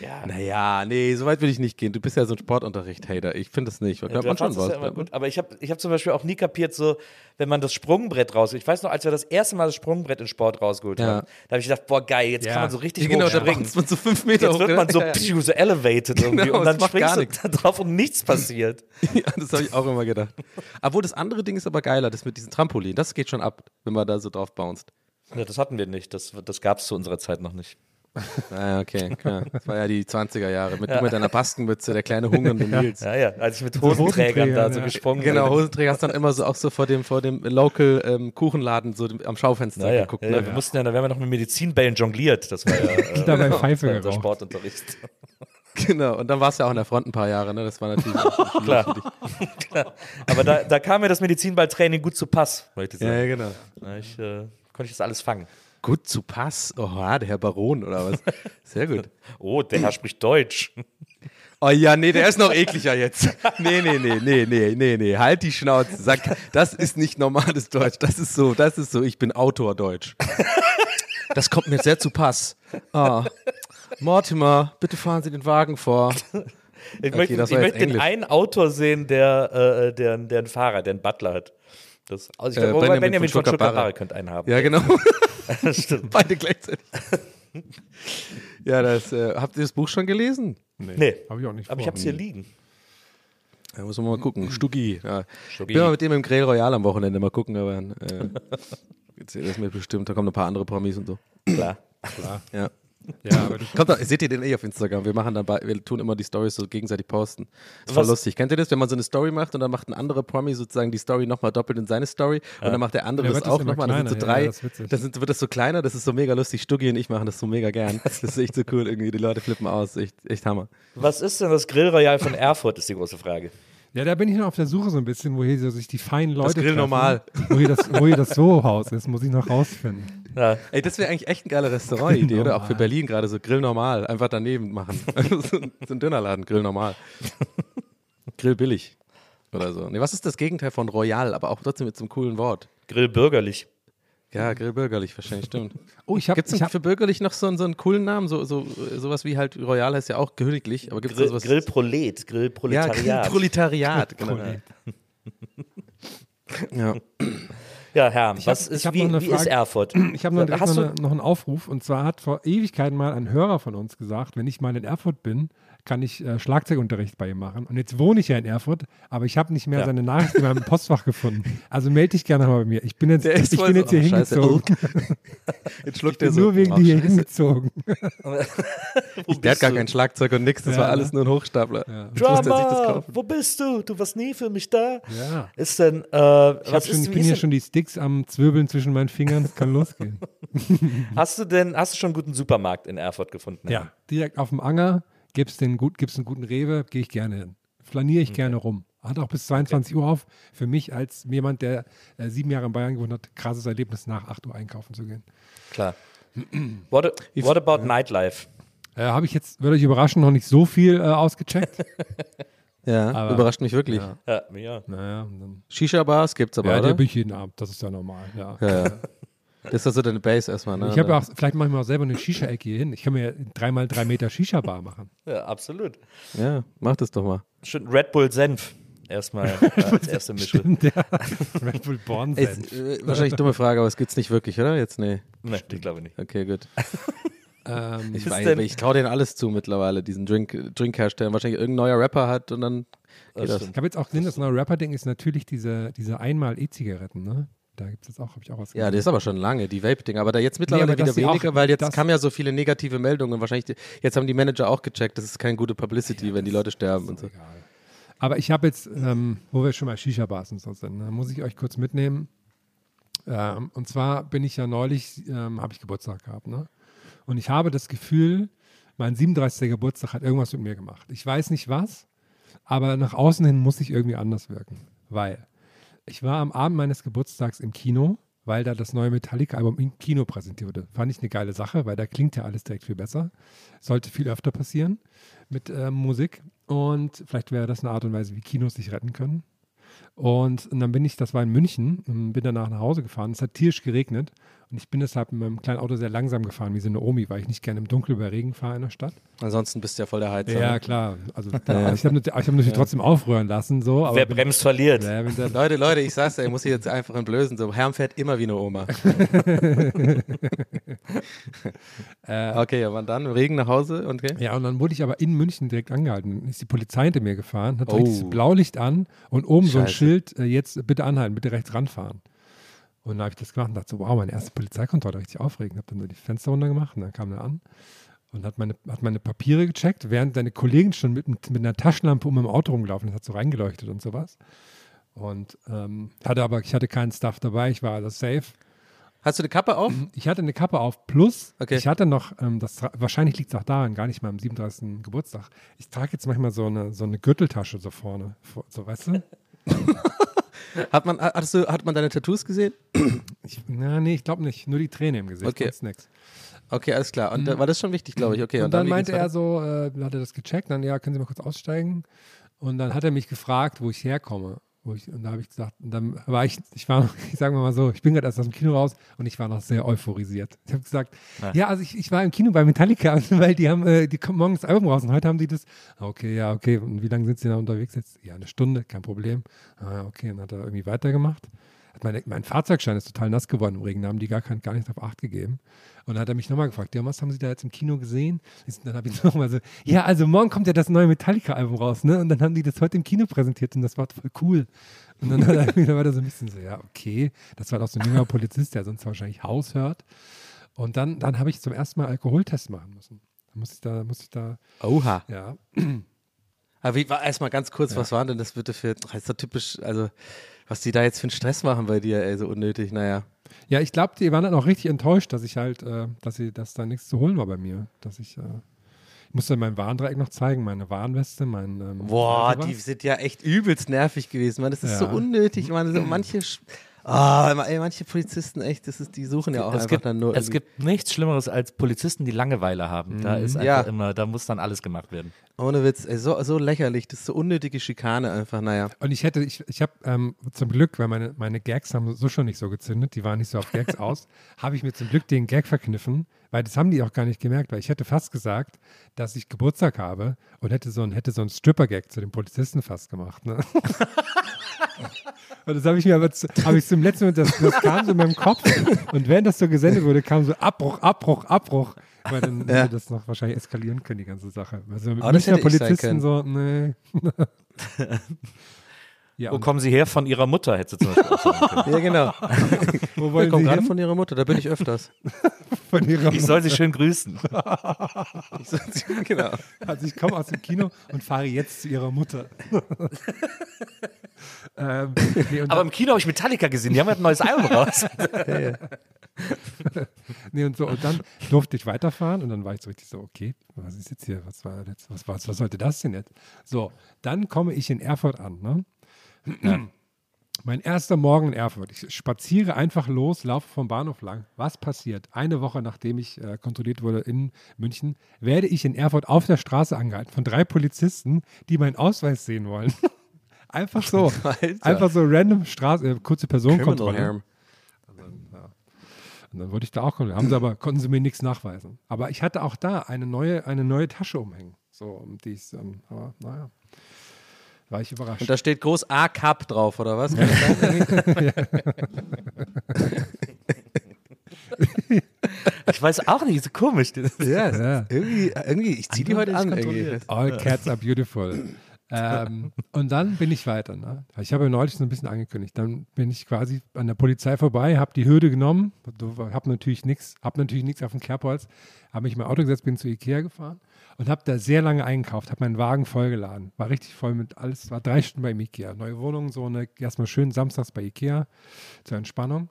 Ja. Naja, nee, so weit will ich nicht gehen. Du bist ja so ein Sportunterricht-Hater. Ich finde das nicht. Ja, man schon was. ja gut. Aber ich habe ich hab zum Beispiel auch nie kapiert, so, wenn man das Sprungbrett raus. Ich weiß noch, als wir das erste Mal das Sprungbrett in Sport rausgeholt Ja. haben, da habe ich gedacht, boah, geil, jetzt kann man so richtig genau, springen. man so fünf Meter Jetzt hoch. wird man so, pschuh, so elevated irgendwie Genau, und dann springst du da drauf und nichts passiert. Ja, das habe ich auch immer gedacht. Obwohl das andere Ding ist aber geiler, das mit diesem Trampolin. Das geht schon ab, wenn man da so drauf bounced. Ja, das hatten wir nicht. Das, das gab es zu unserer Zeit noch nicht. Naja, okay, klar. Das war ja die 20er Jahre. Mit, Du mit deiner Baskenmütze, der kleine hungernde Nils. Ja, ja, als ich mit Hosenträgern da so ja. gesprungen Genau, bin. Hosenträger hast dann immer so auch so vor dem, vor dem Local ähm, Kuchenladen so am Schaufenster Naja, geguckt. ja, ne? ja, wir mussten ja, da werden wir noch mit Medizinbällen jongliert. Das war ja äh, Dabei Pfeife unser geraucht. Sportunterricht. Genau, und dann warst du ja auch in der Front ein paar Jahre, ne? Das war natürlich Klar. Klar. Aber da, da kam mir das Medizinballtraining gut zu Pass, möchte ich Ja, sagen. ja, genau. Ja, Ich äh, konnte ich das alles fangen. Gut zu Pass. Oh, ah, der Herr Baron oder was? Sehr gut. Oh, der Herr spricht Deutsch. Oh ja, nee, der ist noch ekliger jetzt. Nee, nee, nee, nee, nee, nee, nee. Halt die Schnauze. Sag, das ist nicht normales Deutsch. Das ist so, das ist so, ich bin Autor Deutsch. Das kommt mir sehr zu Pass. Ah. Mortimer, bitte fahren Sie den Wagen vor. Ich Okay, möchte, ich möchte den einen Autor sehen, der, äh, der, der einen Fahrer, der einen Butler hat. Das, also ich Äh, glaube, Benjamin Benjamin, von. Stuttgart-Barre könnte einen haben. Ja, genau. Stimmt. Beide gleichzeitig. Ja, das, äh, habt ihr das Buch schon gelesen? Nee, Habe ich auch nicht aber ich habe es hier liegen. Da muss man mal gucken. Stuggi. Ja. Stuggi. Ich bin mal mit dem im Grill Royal am Wochenende mal gucken, aber äh, jetzt das mir bestimmt. Da kommen ein paar andere Promis und so. Klar. Ja. Ja, aber Kommt doch, seht ihr den eh auf Instagram? Wir machen dann bei, wir tun immer die Stories so gegenseitig posten. Ist voll Was- lustig. Kennt ihr das, wenn man so eine Story macht und dann macht ein anderer Promi sozusagen die Story nochmal doppelt in seine Story und dann macht der andere Ja, das wird das auch immer nochmal. Das sind so kleiner, ja, drei. ja, das ist witzig. das sind, wird das so kleiner, das ist so mega lustig. Stuggi und ich machen das so mega gern. Das ist echt so cool irgendwie. Die Leute flippen aus. Echt, echt Hammer. Was ist denn das Grillroyal von Erfurt, ist die große Frage. Ja, da bin ich noch auf der Suche so ein bisschen, wo hier so sich die feinen Leute Grill treffen. normal. Wo hier das, wo hier das Soho-Haus ist, muss ich noch rausfinden. Ja, Ey, das wäre eigentlich echt eine geile Restaurantidee, oder? Auch für. Berlin gerade so Grill normal. Einfach daneben machen. so, ein- so ein Dönerladen, Grill normal. Grill billig. Oder so. Nee, was ist das Gegenteil von Royal, aber auch trotzdem mit so einem coolen Wort? Grill bürgerlich. Ja, Grill bürgerlich wahrscheinlich, stimmt. Oh, ich habe Gibt es für bürgerlich noch so, einen- so einen coolen Namen? So, so, sowas wie halt Royal heißt ja auch königlich, aber gibt es Grill, sowas? Grillprolet, ja, Grillproletariat. Proletariat, genau. Ja. Ja, Herr, hab- was ich ist, hab wie, eine wie ist Frage. Erfurt? Ich habe noch, eine, noch einen Aufruf und zwar hat vor Ewigkeiten mal ein Hörer von uns gesagt, wenn ich mal in Erfurt bin, kann ich äh, Schlagzeugunterricht bei ihm machen. Und jetzt wohne ich ja in Erfurt, aber ich habe nicht mehr Ja. seine Nachricht in meinem Postfach gefunden. Also melde dich gerne mal bei mir. Ich bin jetzt, ist ich bin so, jetzt hier oh, scheiße. hingezogen. Jetzt schluckt er so. nur wegen oh, dir hier hingezogen. Der hat gar du? kein Schlagzeug und nix, das Ja, war ne? alles nur ein Hochstapler. Er das Drama, wo bist du? Du warst nie für mich da. Ja. Ist denn, äh, Ich, was schon, ist, bin ist hier denn, schon die Sticks am Zwirbeln zwischen meinen Fingern. Es kann losgehen. hast du denn, hast du schon einen guten Supermarkt in Erfurt gefunden? Ja, direkt auf dem Anger gibt es gut, gibt's einen guten Rewe, gehe ich gerne hin. Flaniere ich gerne rum. Hat auch bis 22 Uhr auf. Für mich als jemand, der äh, sieben Jahre in Bayern gewohnt hat, krasses Erlebnis, nach 8 Uhr einkaufen zu gehen. Klar. What, what about Nightlife? Äh, Habe ich jetzt, würde euch überraschen, noch nicht so viel äh, ausgecheckt. Ja, Aber- überrascht mich wirklich. Ja, ja. naja, und dann, Shisha-Bars gibt's aber, ja, oder? da bin ich jeden Abend, das ist ja normal. Ja. Ja, ja. Das ist also deine Base erstmal, ne? Ich habe ja auch, vielleicht mache ich mir auch selber eine Shisha-Ecke hier hin. Ich kann mir dreimal drei Meter Shisha-Bar machen. ja, absolut. Ja, mach das doch mal. Schön Red Bull Senf. Erstmal äh, als erste Mische. Stimmt, ja. Red Bull Born Senf. äh, wahrscheinlich dumme Frage, aber es gibt's nicht wirklich, oder? Jetzt, nee. Nee, ich glaube nicht. Okay, gut. Ähm, Ich, denn- ich traue denen alles zu mittlerweile, diesen Drink, Drink-Hersteller. Wahrscheinlich irgendein neuer Rapper hat und dann geht das. Ich habe jetzt auch gesehen, das neue Rapper-Ding ist natürlich diese, diese Einmal-E-Zigaretten, ne? Da gibt es jetzt auch, habe ich auch was Ja, das ist aber schon lange, die Vape-Dinger. Aber da jetzt mittlerweile aber wieder sie auch- weniger, weil jetzt kamen ja so viele negative Meldungen. Wahrscheinlich, jetzt haben die Manager auch gecheckt, das ist keine gute Publicity, wenn die Leute sterben und so. Aber ich habe jetzt, ähm, wo wir schon mal Shisha-Bars und so sind, ne, muss ich euch kurz mitnehmen. Ähm, und zwar bin ich ja neulich, ähm, habe ich Geburtstag gehabt, ne? Und ich habe das Gefühl, mein 37. Geburtstag hat irgendwas mit mir gemacht. Ich weiß nicht was, aber nach außen hin muss ich irgendwie anders wirken. Weil ich war am Abend meines Geburtstags im Kino, weil da das neue Metallica-Album im Kino präsentiert wurde. Fand ich eine geile Sache, weil da klingt ja alles direkt viel besser. Sollte viel öfter passieren mit ähm, Musik. Und vielleicht wäre das eine Art und Weise, wie Kinos sich retten können. Und, und dann bin ich, das war in München, und bin danach nach Hause gefahren. Es hat tierisch geregnet. Und ich bin deshalb mit meinem kleinen Auto sehr langsam gefahren, wie so eine Omi, weil ich nicht gerne im Dunkeln über Regen fahre in der Stadt. Ansonsten bist du ja voll der Heizer. Ja, klar. Also da, ich habe nat- ich hab natürlich trotzdem aufrühren lassen, so. Aber Wer wenn- bremst, verliert. Ja, Leute, Leute, ich sag's ja, ich muss hier jetzt einfach entblößen. So, Herm fährt immer wie eine Oma. okay, ja, wann dann? Im Regen nach Hause? Okay. Ja, und dann wurde ich aber in München direkt angehalten. Dann ist die Polizei hinter mir gefahren, hat Oh. das Blaulicht an und oben so ein Scheiße. Schild, äh, jetzt bitte anhalten, bitte rechts ranfahren. Und dann habe ich das gemacht und dachte so, wow, meine erste Polizeikontrolle, richtig aufregend. Habe dann so die Fenster runter gemacht und dann kam er an und hat meine, hat meine Papiere gecheckt, während seine Kollegin schon mit, mit, einer Taschenlampe um im Auto rumgelaufen ist, hat so reingeleuchtet und sowas. Und ähm, hatte aber, ich hatte keinen Stuff dabei, ich war alles safe. Hast du die Kappe auf? Ich hatte eine Kappe auf, plus Okay. ich hatte noch, ähm, das wahrscheinlich liegt es auch daran, gar nicht mal am 37. Geburtstag. Ich trage jetzt manchmal so eine, so eine Gürteltasche so vorne, vor- so weißt du? Hat man, hattest du, hat man deine Tattoos gesehen? Ich, na, nee, ich glaube nicht. Nur die Träne im Gesicht, Okay. nix. Okay, alles klar. Und da war das schon wichtig, glaube ich. Okay, und, dann, wie meinte er so, äh, hat er das gecheckt, dann, ja, können Sie mal kurz aussteigen? Und dann hat er mich gefragt, wo ich herkomme. Ich, und da habe ich gesagt, und dann war ich, ich war, noch- ich sage mal so, ich bin gerade erst aus dem Kino raus und ich war noch sehr euphorisiert. Ich habe gesagt, ja, also ich, ich war im Kino bei Metallica, weil die haben, äh, die kommen morgen das Album raus und heute haben die das. Okay, ja, okay. Und wie lange sind sie da unterwegs jetzt? Ja, eine Stunde, kein Problem. Ah, okay, und dann hat er irgendwie weitergemacht. Meine, mein Fahrzeugschein ist total nass geworden im Regen, da haben die gar, kein, gar nicht auf Acht gegeben. Und dann hat er mich nochmal gefragt, ja, was haben Sie da jetzt im Kino gesehen? Und dann habe ich nochmal so, ja, also morgen kommt ja das neue Metallica-Album raus, ne? Und dann haben die das heute im Kino präsentiert und das war voll cool. Und dann, hat er, dann war er so ein bisschen so, ja, okay. Das war doch so ein junger Polizist, der sonst wahrscheinlich Haus hört. Und dann, dann habe ich zum ersten Mal Alkoholtest machen müssen. Da musste ich da, musste ich da, Oha. ja, Aber wie, war erstmal ganz kurz, was waren denn das bitte für, ist doch typisch, also, was die da jetzt für einen Stress machen bei dir, ey, so unnötig, naja. Ja, ich glaube, die waren dann auch richtig enttäuscht, dass ich halt, äh, dass sie, dass da nichts zu holen war bei mir. Dass ich, äh, ich musste mein Warndreieck noch zeigen, meine Warnweste, mein. Ähm, Boah, die sind ja echt übelst nervig gewesen, man. Das ist so Ja. unnötig, man. So manche, Sch- ah, ey, manche Polizisten, echt, das ist, die suchen ja auch es einfach gibt, dann nur. es irgendwie- gibt nichts Schlimmeres als Polizisten, die Langeweile haben. Da ist einfach Ja. immer, da muss dann alles gemacht werden. Ohne Witz, ey, so, so lächerlich, das ist so unnötige Schikane einfach, naja. Und ich hätte, ich, ich habe ähm, zum Glück, weil meine, meine Gags haben so schon nicht so gezündet, die waren nicht so auf Gags aus, habe ich mir zum Glück den Gag verkniffen, weil das haben die auch gar nicht gemerkt, weil ich hätte fast gesagt, dass ich Geburtstag habe und hätte so ein, hätte so einen Stripper-Gag zu den Polizisten fast gemacht. Ne? Und das habe ich mir aber, habe ich zum letzten Mal, das, das kam so in meinem Kopf und während das so gesendet wurde, kam so Abbruch, Abbruch, Abbruch. Weil dann Ja. hätte das noch wahrscheinlich eskalieren können, die ganze Sache. Also mit Aber das Münchner ich Polizisten so, nee. ja, Wo kommen sie her? Von ihrer Mutter, hätte sie zum Beispiel auch sagen können. Ja, genau. wo Ich wollen komme Sie gerade hin? von ihrer Mutter, da bin ich öfters. Von ihrer Ich soll sie schön grüßen. genau. Also ich komme aus dem Kino und fahre jetzt zu ihrer Mutter. ähm, nee, Aber im Kino habe ich Metallica gesehen, die haben ja ein neues Album raus. nee, und, so, und dann durfte ich weiterfahren und dann war ich so richtig so, okay, was ist jetzt hier, was war jetzt, was, was, was sollte das denn jetzt? So, dann komme ich in Erfurt an, ne? Mein erster Morgen in Erfurt. Ich spaziere einfach los, laufe vom Bahnhof lang. Was passiert? Eine Woche nachdem ich äh, kontrolliert wurde in München, werde ich in Erfurt auf der Straße angehalten von drei Polizisten, die meinen Ausweis sehen wollen. einfach so. Alter. Einfach so random Straße, äh, kurze Personenkontrolle. Und dann wurde ich da auch kontrolliert. Haben sie aber, konnten sie mir nichts nachweisen. Aber ich hatte auch da eine neue, eine neue Tasche umhängen. So, um die ich, ähm, aber naja. War ich überrascht. Und da steht groß A-Cup drauf, oder was? Ich weiß auch nicht, so komisch. Das ist- ja, Ja. irgendwie, irgendwie, ich zieh die heute an. All cats are beautiful. Ähm, und dann bin ich weiter. Ne? Ich habe ja neulich so ein bisschen angekündigt. Dann bin ich quasi an der Polizei vorbei, habe die Hürde genommen, habe natürlich nichts, habe natürlich nichts auf dem Kerbholz, habe mich in mein Auto gesetzt, bin zu Ikea gefahren und habe da sehr lange eingekauft, habe meinen Wagen vollgeladen, war richtig voll mit alles, war drei Stunden beim Ikea. Neue Wohnung, so eine, erstmal schön samstags bei Ikea zur Entspannung.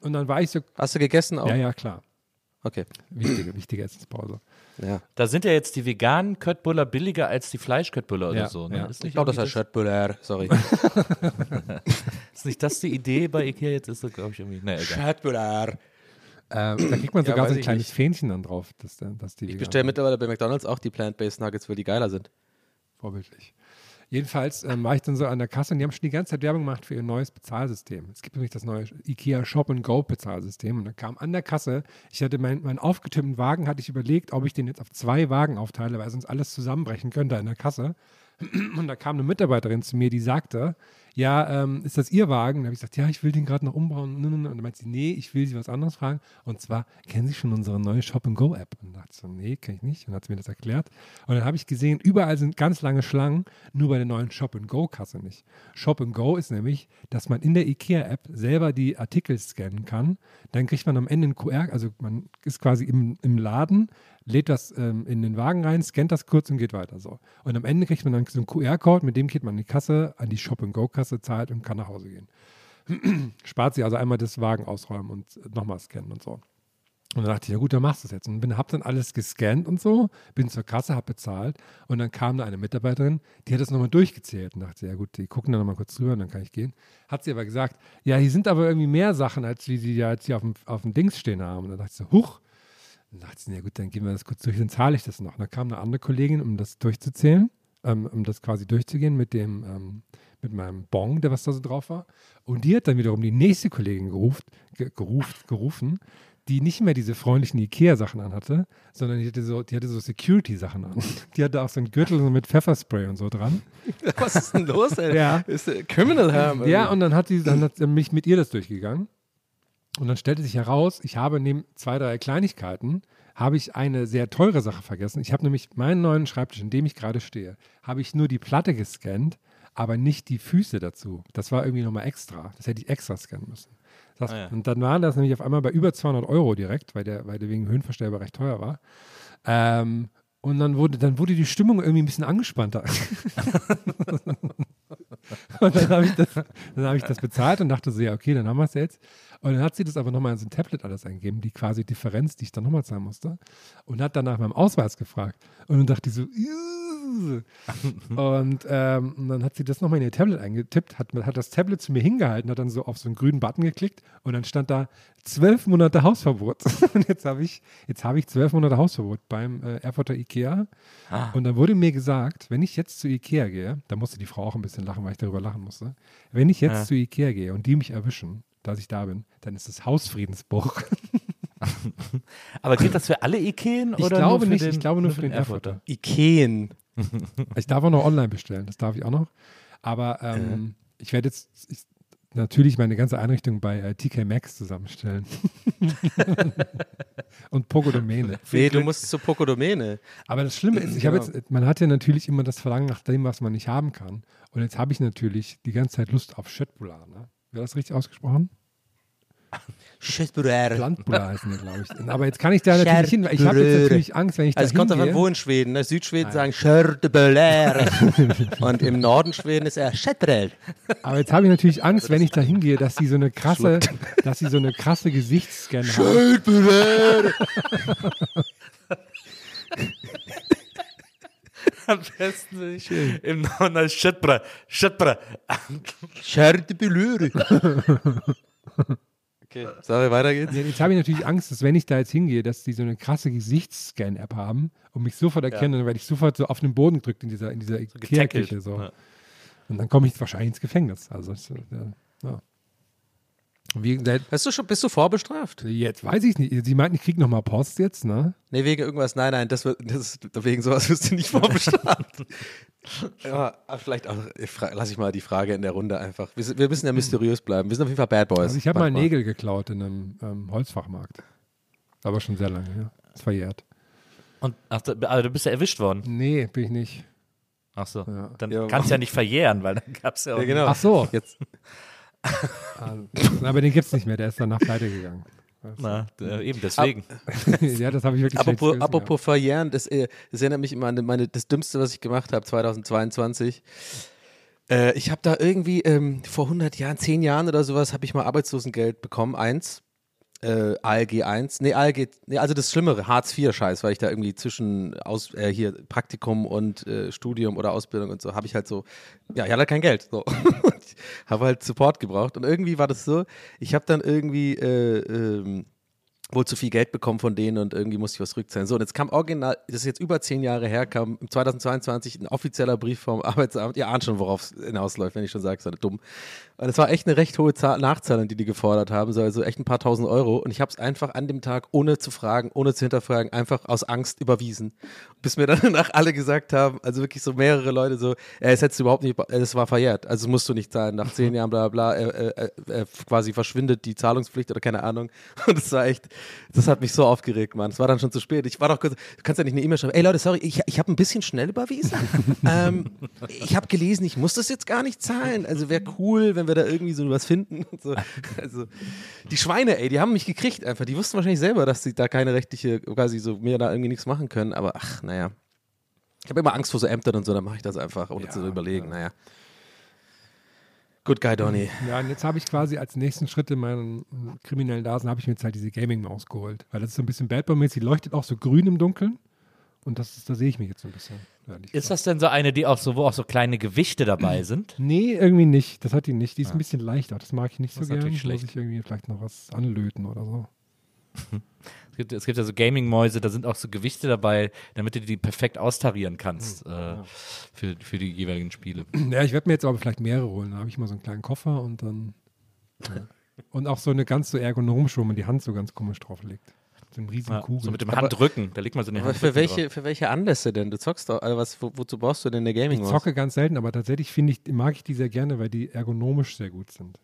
Und dann war ich so, Hast du gegessen auch? ja, ja, klar, Okay. wichtige, wichtige Essenspause. Ja. Da sind ja jetzt die veganen Köttbullar billiger als die Fleischköttbullar oder Ja, so. Ne? ja. Ist, Ich nicht glaube, das heißt irgendwie Schöttbüller, sorry. ist nicht das die Idee bei Ikea jetzt? Ist das, glaube ich, irgendwie. Ne, egal. Schöttbüller. Ähm, da kriegt man sogar so ein ich kleines nicht. Fähnchen dann drauf, dass, dass die Ich bestelle mittlerweile bei McDonalds auch die Plant-Based Nuggets, weil die geiler sind. vorbildlich. Jedenfalls ähm, war ich dann so an der Kasse und die haben schon die ganze Zeit Werbung gemacht für ihr neues Bezahlsystem. Es gibt nämlich das neue IKEA Shop and Go Bezahlsystem und dann kam an der Kasse, ich hatte meinen mein aufgetippten Wagen, hatte ich überlegt, ob ich den jetzt auf zwei Wagen aufteile, weil sonst alles zusammenbrechen könnte in der Kasse. Und da kam eine Mitarbeiterin zu mir, die sagte, ja, ähm, ist das Ihr Wagen? Da habe ich gesagt, ja, ich will den gerade noch umbauen. Und dann meinte sie, nee, ich will Sie was anderes fragen. Und zwar, kennen Sie schon unsere neue Shop-and-Go-App? Und dachte so, nee, kenne ich nicht. Und dann hat sie mir das erklärt. Und dann habe ich gesehen, überall sind ganz lange Schlangen, nur bei der neuen Shop-and-Go-Kasse nicht. Shop-and-Go ist nämlich, dass man in der IKEA-App selber die Artikel scannen kann. Dann kriegt man am Ende einen QR, also man ist quasi im, im Laden, lädt das ähm, in den Wagen rein, scannt das kurz und geht weiter so. Und am Ende kriegt man dann so einen QR-Code, mit dem geht man an die Kasse, an die Shop-and-Go-Kasse, zahlt und kann nach Hause gehen. Spart sich also einmal das Wagen ausräumen und nochmal scannen und so. Und dann dachte ich, ja gut, dann machst du es jetzt. Und bin, hab dann alles gescannt und so, bin zur Kasse, hab bezahlt. Und dann kam da eine Mitarbeiterin, die hat das nochmal durchgezählt und dachte, ja gut, die gucken dann nochmal kurz drüber und dann kann ich gehen. Hat sie aber gesagt, ja, hier sind aber irgendwie mehr Sachen, als wie sie ja jetzt hier auf dem, auf dem Dings stehen haben. Und dann dachte ich so, huch. Dann dachte ich, ja gut, dann gehen wir das kurz durch, dann zahle ich das noch. Und dann kam eine andere Kollegin, um das durchzuzählen, ähm, um das quasi durchzugehen mit dem, ähm, mit meinem Bon, der was da so drauf war. Und die hat dann wiederum die nächste Kollegin geruft, ge geruft, gerufen, die nicht mehr diese freundlichen Ikea-Sachen anhatte, sondern die hatte so, die hatte so Security-Sachen an. Die hatte auch so einen Gürtel so mit Pfefferspray und so dran. Was ist denn los, ey? Ja. Ist Criminal Ham. Ja, und dann hat sie, dann hat mich mit ihr das durchgegangen. Und dann stellte sich heraus, ich habe neben zwei, drei Kleinigkeiten, habe ich eine sehr teure Sache vergessen. Ich habe nämlich meinen neuen Schreibtisch, in dem ich gerade stehe, habe ich nur die Platte gescannt, aber nicht die Füße dazu. Das war irgendwie nochmal extra. Das hätte ich extra scannen müssen. Das, Ah ja. Und dann waren das nämlich auf einmal bei über 200 Euro direkt, weil der, weil der wegen Höhenverstellbar recht teuer war. Ähm, und dann wurde, dann wurde die Stimmung irgendwie ein bisschen angespannter. und dann habe ich, das- dann hab ich das bezahlt und dachte so, ja, okay, dann haben wir es jetzt. Und dann hat sie das aber nochmal in so ein Tablet alles eingegeben, die quasi Differenz, die ich dann nochmal zahlen musste. Und hat dann nach meinem Ausweis gefragt. Und dann dachte ich so, "Juh." und, ähm, und dann hat sie das nochmal in ihr Tablet eingetippt, hat, hat das Tablet zu mir hingehalten, hat dann so auf so einen grünen Button geklickt und dann stand da zwölf Monate Hausverbot. Und jetzt habe ich, jetzt habe ich zwölf Monate Hausverbot beim äh, Erfurter Ikea. Und dann wurde mir gesagt, wenn ich jetzt zu Ikea gehe, da musste die Frau auch ein bisschen lachen, weil ich darüber lachen musste. Wenn ich jetzt Ja. zu Ikea gehe und die mich erwischen, dass ich da bin, dann ist es Hausfriedensbruch. Aber gilt das für alle Ikeen? Ich oder glaube nur für nicht, den, ich glaube nur für den Erfurter. Ikeen. Ich darf auch noch online bestellen, das darf ich auch noch. Aber ähm, ich werde jetzt ich, natürlich meine ganze Einrichtung bei äh, TK Maxx zusammenstellen. Und Pogodomäne. Nee, du musst zur Pokodomene. Aber das Schlimme ist, ich habe Genau. jetzt, man hat ja natürlich immer das Verlangen nach dem, was man nicht haben kann. Und jetzt habe ich natürlich die ganze Zeit Lust auf Schöttbular. Ne? Wäre das richtig ausgesprochen? Landbular heißen die, glaube ich. Aber jetzt kann ich da natürlich hin, weil ich habe jetzt natürlich Angst, wenn ich da Also es kommt davon, hingehe. wo in Schweden. Ne? Südschweden sagen Schördeböler. Und im Norden Schweden ist er Schättrel. Aber jetzt habe ich natürlich Angst, wenn ich da hingehe, dass die so eine krasse, dass sie so eine krasse Gesichtsscan haben. Schördeböler. Am besten nicht im Norden Schöttbra. Schöttbra. Schördeböler. Okay, sorry, weiter geht's. Ja, jetzt habe ich natürlich Angst, dass wenn ich da jetzt hingehe, dass die so eine krasse Gesichtsscan-App haben und mich sofort erkennen, dann werde ich sofort so auf den Boden gedrückt in dieser, in dieser Ikea-Küche. So. Ja. Und dann komme ich wahrscheinlich ins Gefängnis. Also, das, ja, ja. Wie, Bist du, schon, bist du vorbestraft? jetzt weiß ich nicht. Sie meinten, ich kriege nochmal Post jetzt, ne? Nee, wegen irgendwas. Nein, nein, das wird, das wegen sowas wirst du nicht vorbestraft. ja, vielleicht auch, ich fra- lass ich mal die Frage in der Runde einfach. Wir, wir müssen ja mysteriös bleiben. Wir sind auf jeden Fall Bad Boys. Also ich habe mal. Nägel geklaut in einem ähm, Holzfachmarkt. Aber schon sehr lange, ja. Ist verjährt. Und, ach, aber du bist ja erwischt worden. Nee, bin ich nicht. Ach so. Ja. Dann Ja, kannst du ja nicht verjähren, weil dann gab es ja auch. Ja, genau. Ach so. Jetzt, Also, aber den gibt es nicht mehr, der ist danach pleite gegangen. Na, äh, eben deswegen. ja, das habe ich wirklich apropos, schlechtes apropos verjähren, das, äh, das erinnert mich immer an meine, das Dümmste, was ich gemacht habe 2022. Äh, ich habe da irgendwie ähm, vor 100 Jahren, 10 Jahren oder sowas, habe ich mal Arbeitslosengeld bekommen, eins. Äh, ALG 1, nee, ALG, nee, also das Schlimmere, Hartz IV Scheiß, weil ich da irgendwie zwischen aus, äh, hier Praktikum und äh, Studium oder Ausbildung und so, habe ich halt so, ja, ich hatte halt kein Geld, so. Habe halt Support gebraucht und irgendwie war das so, ich habe dann irgendwie, äh, ähm, wohl zu viel Geld bekommen von denen und irgendwie musste ich was rückzahlen. So, und jetzt kam original, das ist jetzt über zehn Jahre her, kam im 2022 ein offizieller Brief vom Arbeitsamt. Ihr ahnt schon, worauf es hinausläuft, wenn ich schon sage, es war dumm. Und es war echt eine recht hohe Zahl Nachzahlung, die die gefordert haben, so, also echt ein paar tausend Euro. Und ich habe es einfach an dem Tag, ohne zu fragen, ohne zu hinterfragen, einfach aus Angst überwiesen. Bis mir dann danach alle gesagt haben, also wirklich so mehrere Leute so, äh, es hättest du überhaupt nicht, es war verjährt, also musst du nicht zahlen. Nach zehn Jahren, bla bla, äh, äh, äh, quasi verschwindet die Zahlungspflicht oder keine Ahnung. Und es war echt, das hat mich so aufgeregt, Mann. Es war dann schon zu spät. Ich war doch kurz, du kannst ja nicht eine E-Mail schreiben, ey Leute, sorry, ich, ich habe ein bisschen schnell überwiesen. ähm, ich habe gelesen, ich muss das jetzt gar nicht zahlen. Also wäre cool, wenn wir da irgendwie so was finden. So. Also die Schweine, ey, die haben mich gekriegt einfach. Die wussten wahrscheinlich selber, dass sie da keine rechtliche, quasi so mir da irgendwie nichts machen können. Aber ach, naja. Ich habe immer Angst vor so Ämtern und so, dann mache ich das einfach, ohne zu überlegen. Naja. Good guy, Donny. Ja, und jetzt habe ich quasi als nächsten Schritt in meinen äh, kriminellen Dasen habe ich mir jetzt halt diese Gaming-Maus geholt. Weil das ist so ein bisschen Bad Boy-mäßig, die leuchtet auch so grün im Dunkeln. Und das ist, da sehe ich mich jetzt so ein bisschen. Ist das denn so eine, die auch so, wo auch so kleine Gewichte dabei sind? Nee, irgendwie nicht. Das hat die nicht. Die ist ein bisschen leichter. Das mag ich nicht so Das ist natürlich Muss schlecht. ich irgendwie vielleicht noch was anlöten oder so. Es gibt, es gibt ja so Gaming-Mäuse, da sind auch so Gewichte dabei, damit du die perfekt austarieren kannst äh, für, für die jeweiligen Spiele. Ja, ich werde mir jetzt aber vielleicht mehrere holen. Dann habe ich mal so einen kleinen Koffer und dann. Ja. Und auch so eine ganz so ergonomische, wo man die Hand so ganz komisch drauf legt. So eine riesen Ja, Kugel. so mit dem Handrücken, da legt man so eine Aber Hand für welche, für welche Anlässe denn? Du zockst doch, also was, wo, wozu brauchst du denn eine gaming ich zocke ganz selten, aber tatsächlich finde ich, mag ich die sehr gerne, weil die ergonomisch sehr gut sind.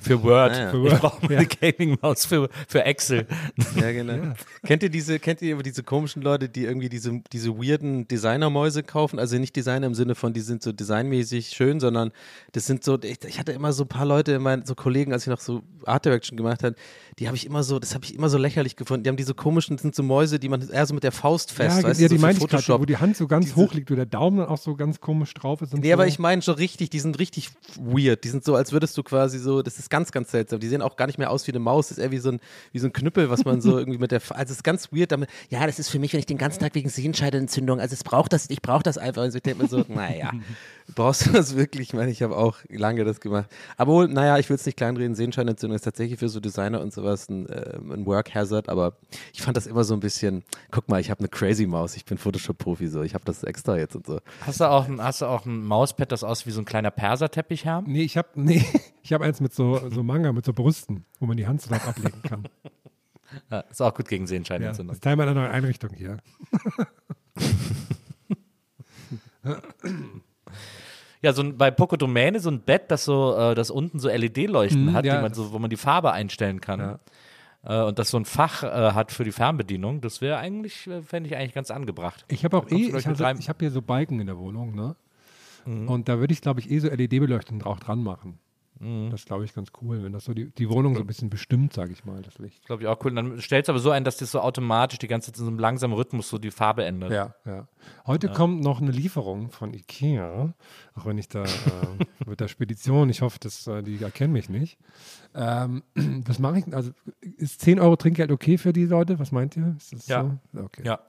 Für Word. Ah, ja. Für Ich Word, brauche ja. eine Gaming-Maus für, für Excel. Ja, genau. Kennt ihr diese, kennt ihr diese komischen Leute, die irgendwie diese, diese weirden Designermäuse kaufen? Also nicht Designer im Sinne von, die sind so designmäßig schön, sondern das sind so, ich, ich hatte immer so ein paar Leute, mein, so Kollegen, als ich noch so Art Direction gemacht habe, die habe ich immer so, das habe ich immer so lächerlich gefunden. Die haben diese komischen, das sind so Mäuse, die man eher so mit der Faust fest, ja, weißt ja, du, die so meine ich Photoshop. wo die Hand so ganz Diese- hoch liegt, wo der Daumen dann auch so ganz komisch drauf ist. Nee, so. aber ich meine schon richtig, die sind richtig weird. Die sind so, als würdest du quasi so, das ist ganz, ganz seltsam. Die sehen auch gar nicht mehr aus wie eine Maus, das ist eher wie so ein, wie so ein Knüppel, was man so irgendwie mit der, also es ist ganz weird damit, ja, das ist für mich, wenn ich den ganzen Tag wegen Sehenscheidenentzündung, also es braucht das, ich brauche das einfach. Also ich denke mir so, naja, brauchst du das wirklich? Ich meine, ich habe auch lange das gemacht. Aber wohl, naja, ich will es nicht kleinreden, Sehenscheidenentzündung ist tatsächlich für so Designer und sowas ein, äh, ein Work Hazard, aber ich fand das immer so ein bisschen, guck mal, ich habe eine Crazy Maus, ich bin Photoshop-Profi, so, ich habe das extra jetzt und so. Hast du auch ein, hast du auch ein Mauspad, das aussieht wie so ein kleiner Perserteppichherr? Nee, ich habe nee, ich hab eins mit so, so Manga, mit so Brüsten, wo man die Hand so drauf ablegen kann. Ja, ist auch gut gegen Ja, das Sehenscheidenentzündung. ist Teil meiner neuen Einrichtung hier. Ja, so ein, bei Poco Domäne so ein Bett, das so, äh, das unten so LED-Leuchten Mhm, hat, ja. man so, wo man die Farbe einstellen kann. Äh, und das so ein Fach äh, hat für die Fernbedienung, das wäre eigentlich, äh, fände ich eigentlich ganz angebracht. Ich habe auch eh, ich, rein. ich habe hier so Balken in der Wohnung, ne? Mhm. Und da würde ich, glaube ich, eh so LED-Beleuchtung auch dran machen. Mhm. Das glaube ich ganz cool, wenn das so die, die Wohnung so ein bisschen bestimmt, sage ich mal, das Licht. Glaube ich auch cool. Und dann stellst du aber so ein, dass das so automatisch die ganze Zeit in so einem langsamen Rhythmus so die Farbe ändert. Ja, ja. Heute kommt noch eine Lieferung von Ikea, auch wenn ich da äh, mit der Spedition, ich hoffe, dass, äh, die erkennen mich nicht. Ähm, was mache ich? Also ist 10 Euro Trinkgeld okay für die Leute? Was meint ihr? Ist das Ja. so? Okay. Ja.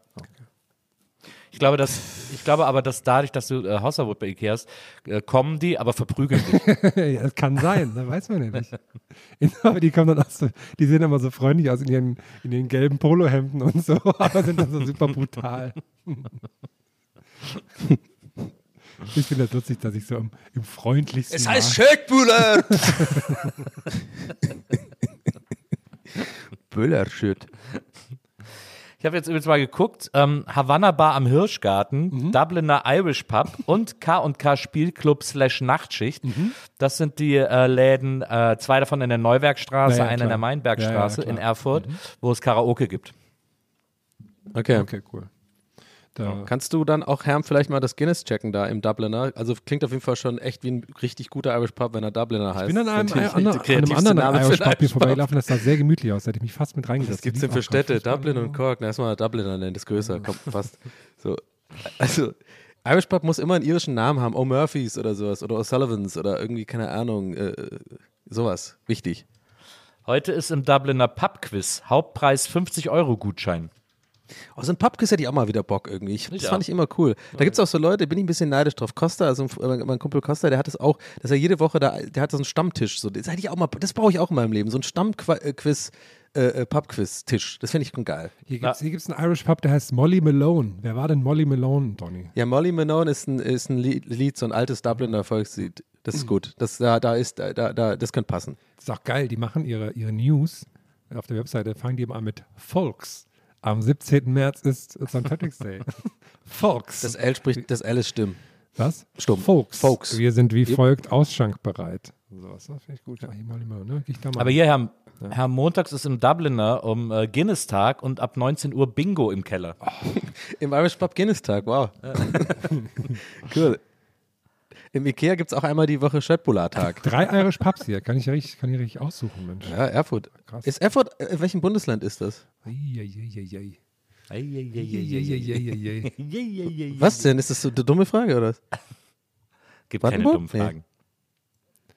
Ich glaube, dass, ich glaube aber, dass dadurch, dass du äh, Hausverbot bei Ikea hast, äh, kommen die, aber verprügeln dich. ja, das kann sein, das weiß man ja nicht. aber die kommen dann auch so, die sehen immer so freundlich aus in ihren, in ihren gelben Polohemden und so, aber sind dann so super brutal. ich finde das lustig, dass ich so im, im freundlichsten Maß- Schildbühler! Büllerschütt. Ich habe jetzt übrigens mal geguckt, ähm, Havanna Bar am Hirschgarten, Dubliner Irish Pub und K&K Spielclub slash Nachtschicht. Das sind die äh, Läden, äh, zwei davon in der Neuwerkstraße, Ja, ja, einer in der Mainbergstraße Ja, ja, in. Erfurt, wo es Karaoke gibt. Okay. Okay, cool. Da, Kannst du dann auch, Herm, vielleicht mal das Guinness checken da im Dubliner? Also klingt auf jeden Fall schon echt wie ein richtig guter Irish Pub, wenn er Dubliner heißt. ich bin an einem, Natürlich einem, anderen Name Irish Pub hier vorbeigelaufen, das sah sehr gemütlich aus, da hätte ich mich fast mit reingesetzt. Was gibt's Die denn für Städte? Dublin und Cork. Na, erstmal Dubliner nennen, das ist größer, kommt fast. So. Also, Irish Pub muss immer einen irischen Namen haben. O'Murphys oder sowas. Oder O'Sullivans oder irgendwie, keine Ahnung, äh, sowas. Wichtig. Heute ist im Dubliner Pub-Quiz Hauptpreis 50 Euro Gutschein. Oh, so ein Pubquiz hätte ich auch mal wieder Bock irgendwie. Ich, das Ich fand ich immer cool. Da gibt es auch so Leute, bin ich ein bisschen neidisch drauf. Costa, also mein, Kumpel Costa, der hat es auch, dass er jede Woche da, der hat so einen Stammtisch. So, das hätte ich auch mal, das brauche ich auch in meinem Leben. So ein Stammquiz äh, äh, Pubquiz-Tisch. Das finde ich schon geil. Hier gibt es hier gibt's einen Irish Pub, der heißt Molly Malone. Wer war denn Molly Malone, Donny? Ja, Molly Malone ist ein, ist ein Lied, so ein altes Dubliner Volkslied. Das ist gut. Das, da, da ist, da, da, das könnte passen. Das ist auch geil, die machen ihre, ihre News auf der Webseite, fangen die immer an mit Folks. Am 17. März ist St. Patrick's Day. Folks. Das L spricht, das L ist Stimm. Was? Stumm. Folks. Folks. Wir sind wie Yep. folgt ausschankbereit. Sowas, das finde ich gut. Ja, mal, mal, ne? Ich da mal. Aber hier, Herr, Herr Montags ist im Dubliner um äh, Guinness-Tag und ab 19 Uhr Bingo im Keller. Im Irish Pub Guinness Tag, wow. cool. Im Ikea gibt es auch einmal die Woche Schöttbullar-Tag. Drei Irish Pubs hier. Kann ich richtig, kann ich richtig aussuchen, Mensch. Ja, Erfurt. Krass. Ist Erfurt, äh, in welchem Bundesland ist das? Eieieiei. Was denn? Ist das so eine dumme Frage oder was? Gibt keine dummen Fragen.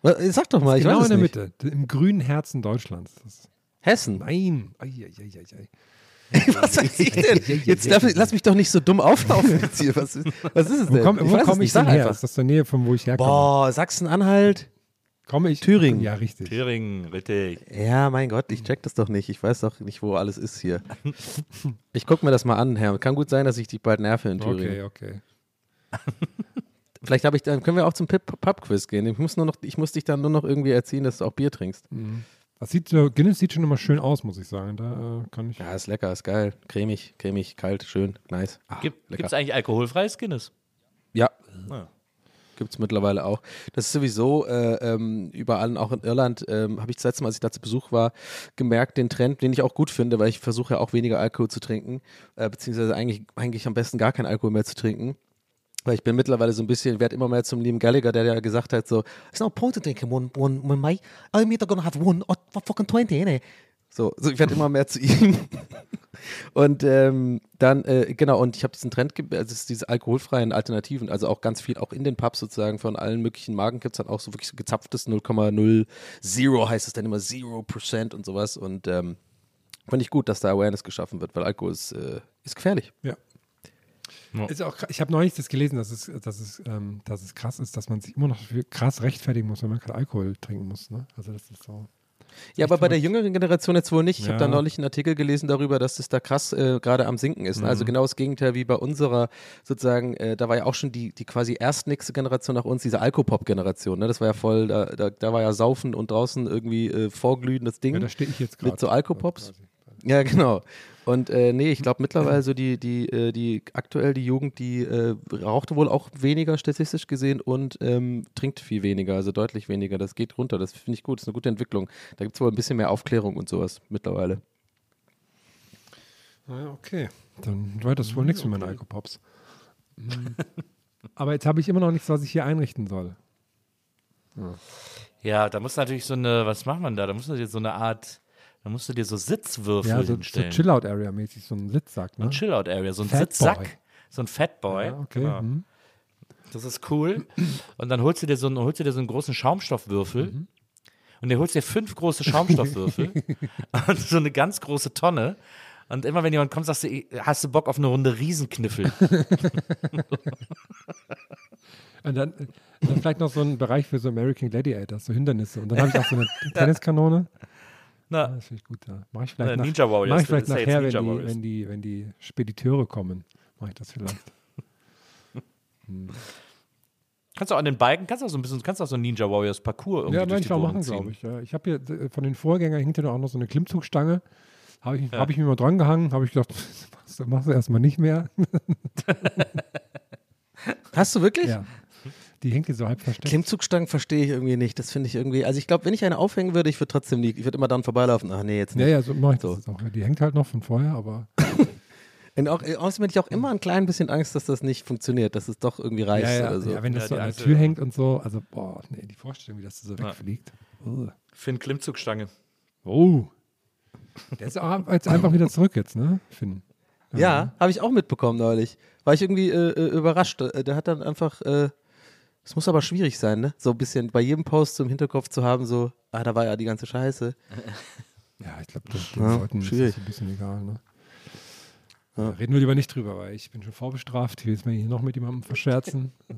Was- Sag doch mal, ich Genau weiß in es der nicht. Mitte, im grünen Herzen Deutschlands. Das, Hessen. nein. Eieieiei. Was weiß ich denn? Jetzt darf lass mich doch nicht so dumm auflaufen jetzt hier. Was ist, was ist es Wo denn? komme Ich wo komm ich denn sag her? einfach. Ist das der Nähe von wo ich herkomme? Boah, Sachsen-Anhalt? Komme ich? Thüringen. Ja, richtig. Thüringen, richtig. Ja, mein Gott, ich check das doch nicht. Ich weiß doch nicht, wo alles ist hier. Ich guck mir das mal an, Herr. Kann gut sein, dass ich dich bald nerve in Thüringen. Okay, okay. Vielleicht habe ich dann können wir auch zum Pub-Quiz gehen. Ich muss nur noch, ich muss dich dann nur noch irgendwie erziehen, dass du auch Bier trinkst. Das sieht, so- Guinness sieht schon immer schön aus, muss ich sagen. Da äh, kann ich. Ja, ist lecker, ist geil. Cremig, cremig, kalt, schön, nice. Gibt lecker. es eigentlich alkoholfreies Guinness? Ja. Ja. Gibt es mittlerweile auch. Das ist sowieso äh, ähm, überall, auch in Irland, ähm, habe ich das letzte Mal, als ich da zu Besuch war, gemerkt, den Trend, den ich auch gut finde, weil ich versuche ja auch weniger Alkohol zu trinken, äh, beziehungsweise eigentlich, eigentlich am besten gar keinen Alkohol mehr zu trinken. Weil ich bin mittlerweile so ein bisschen, werde immer mehr zum lieben Gallagher, der ja gesagt hat, so, it's no point in drinking one, one, one mate. I'm either gonna have one or fucking 20, innit? So, so ich werde immer mehr zu ihm. Und ähm, dann, äh, genau, und ich habe diesen Trend, also diese alkoholfreien Alternativen, also auch ganz viel, auch in den Pubs sozusagen von allen möglichen Marken gibt es dann auch so wirklich so gezapftes 0,0 heißt es dann immer 0% und sowas. Und ähm, fand ich gut, dass da Awareness geschaffen wird, weil Alkohol ist, äh, ist gefährlich. Ja. Ja. Ist auch, ich habe neulich das gelesen, dass es, dass, es, ähm, dass es krass ist, dass man sich immer noch krass rechtfertigen muss, wenn man keinen Alkohol trinken muss. Ne? Also das ist so. Ja, aber bei der jüngeren Generation jetzt wohl nicht. Ich habe da Ja. neulich einen Artikel gelesen darüber, dass es da krass äh, gerade am Sinken ist. ne? Also genau das Gegenteil wie bei unserer sozusagen, äh, da war ja auch schon die, die quasi erstnächste Generation nach uns, diese Alkopop-Generation. Ne? Das war ja voll, da, da, da war ja Saufen und draußen irgendwie äh, vorglühendes Ding. Ja, da stehe ich jetzt gerade. Mit so Alkopops? quasi. Ja, genau. Und äh, nee, ich glaube mittlerweile so die, die, äh, die aktuell die Jugend, die äh, raucht wohl auch weniger statistisch gesehen und ähm, trinkt viel weniger, also deutlich weniger. Das geht runter, das finde ich gut, das ist eine gute Entwicklung. Da gibt es wohl ein bisschen mehr Aufklärung und sowas mittlerweile. Ah, ja, okay. Dann war das wohl nichts mit meinen Alkopops. Aber jetzt habe ich immer noch nichts, was ich hier einrichten soll. Ja, da muss natürlich so eine, was macht man da? Da du dir so eine Art, da musst du dir so Sitzwürfel Ja, so, so hinstellen. Chill-Out-Area-mäßig, so ein Sitzsack. Ne? ein Chill-Out-Area, so ein. Sitzsack, so ein Fatboy. Ja, okay. Genau. hm. Das ist cool. Und dann holst du dir so einen, holst du dir so einen großen Schaumstoffwürfel. Mhm. Und der holst dir fünf große Schaumstoffwürfel und so eine ganz große Tonne. Und immer wenn jemand kommt, sagst du, "Ey, hast du Bock auf eine Runde Riesenkniffel? Und dann, dann vielleicht noch so ein Bereich für so American Gladiators, so Hindernisse. Und dann habe ich auch so eine Tenniskanone. Na, Das finde ich gut. Ja. Mache ich vielleicht, Na, nach, Ninja Warriors, mach ich vielleicht ja nachher, wenn Ninja die, wenn, die, wenn die Spediteure kommen. Mache ich das vielleicht. kannst du auch an den Balken, kannst du auch so ein bisschen, kannst du auch so ein Ninja Warriors Parcours irgendwie Ja, durch manchmal Wohnung machen, glaube ich. Ja. Ich habe hier von den Vorgängern ja auch noch so eine Klimmzugstange. Habe ich, hab ich mir mal dran gehangen, habe ich gedacht, das machst du erstmal nicht mehr. Hast du wirklich? ja. Die hängt hier so halb versteckt. Klimmzugstangen verstehe ich irgendwie nicht. Das finde ich irgendwie. Also ich glaube, wenn ich eine aufhängen würde, ich würde trotzdem nie, ich würde immer dann vorbeilaufen. Ach nee, jetzt nicht. ja, ja, so mache ich So. das auch. Die hängt halt noch von vorher, aber Und auch, außerdem hätte ich auch immer ein klein bisschen Angst, dass das nicht funktioniert, dass es doch irgendwie reißt ja, ja, oder so. ja, wenn das Ja, so an der Tür ja. hängt und so, also boah, nee, die Vorstellung, wie das so Ja. wegfliegt. Oh. Finn Klimmzugstange. oh. Der ist auch jetzt einfach wieder zurück jetzt, ne? Finn. Ja, habe ich auch mitbekommen neulich. War ich irgendwie äh, äh, überrascht. Äh, Der hat dann einfach, äh, es muss aber schwierig sein, ne? So ein bisschen bei jedem Post so im Hinterkopf zu haben, so, ah, da war ja die ganze Scheiße. Ja, ich glaube, den, den Ja, Leuten ist das ein bisschen egal, ne? Ja. Reden wir lieber nicht drüber, weil ich bin schon vorbestraft. Ich will jetzt mal hier noch mit jemandem verscherzen.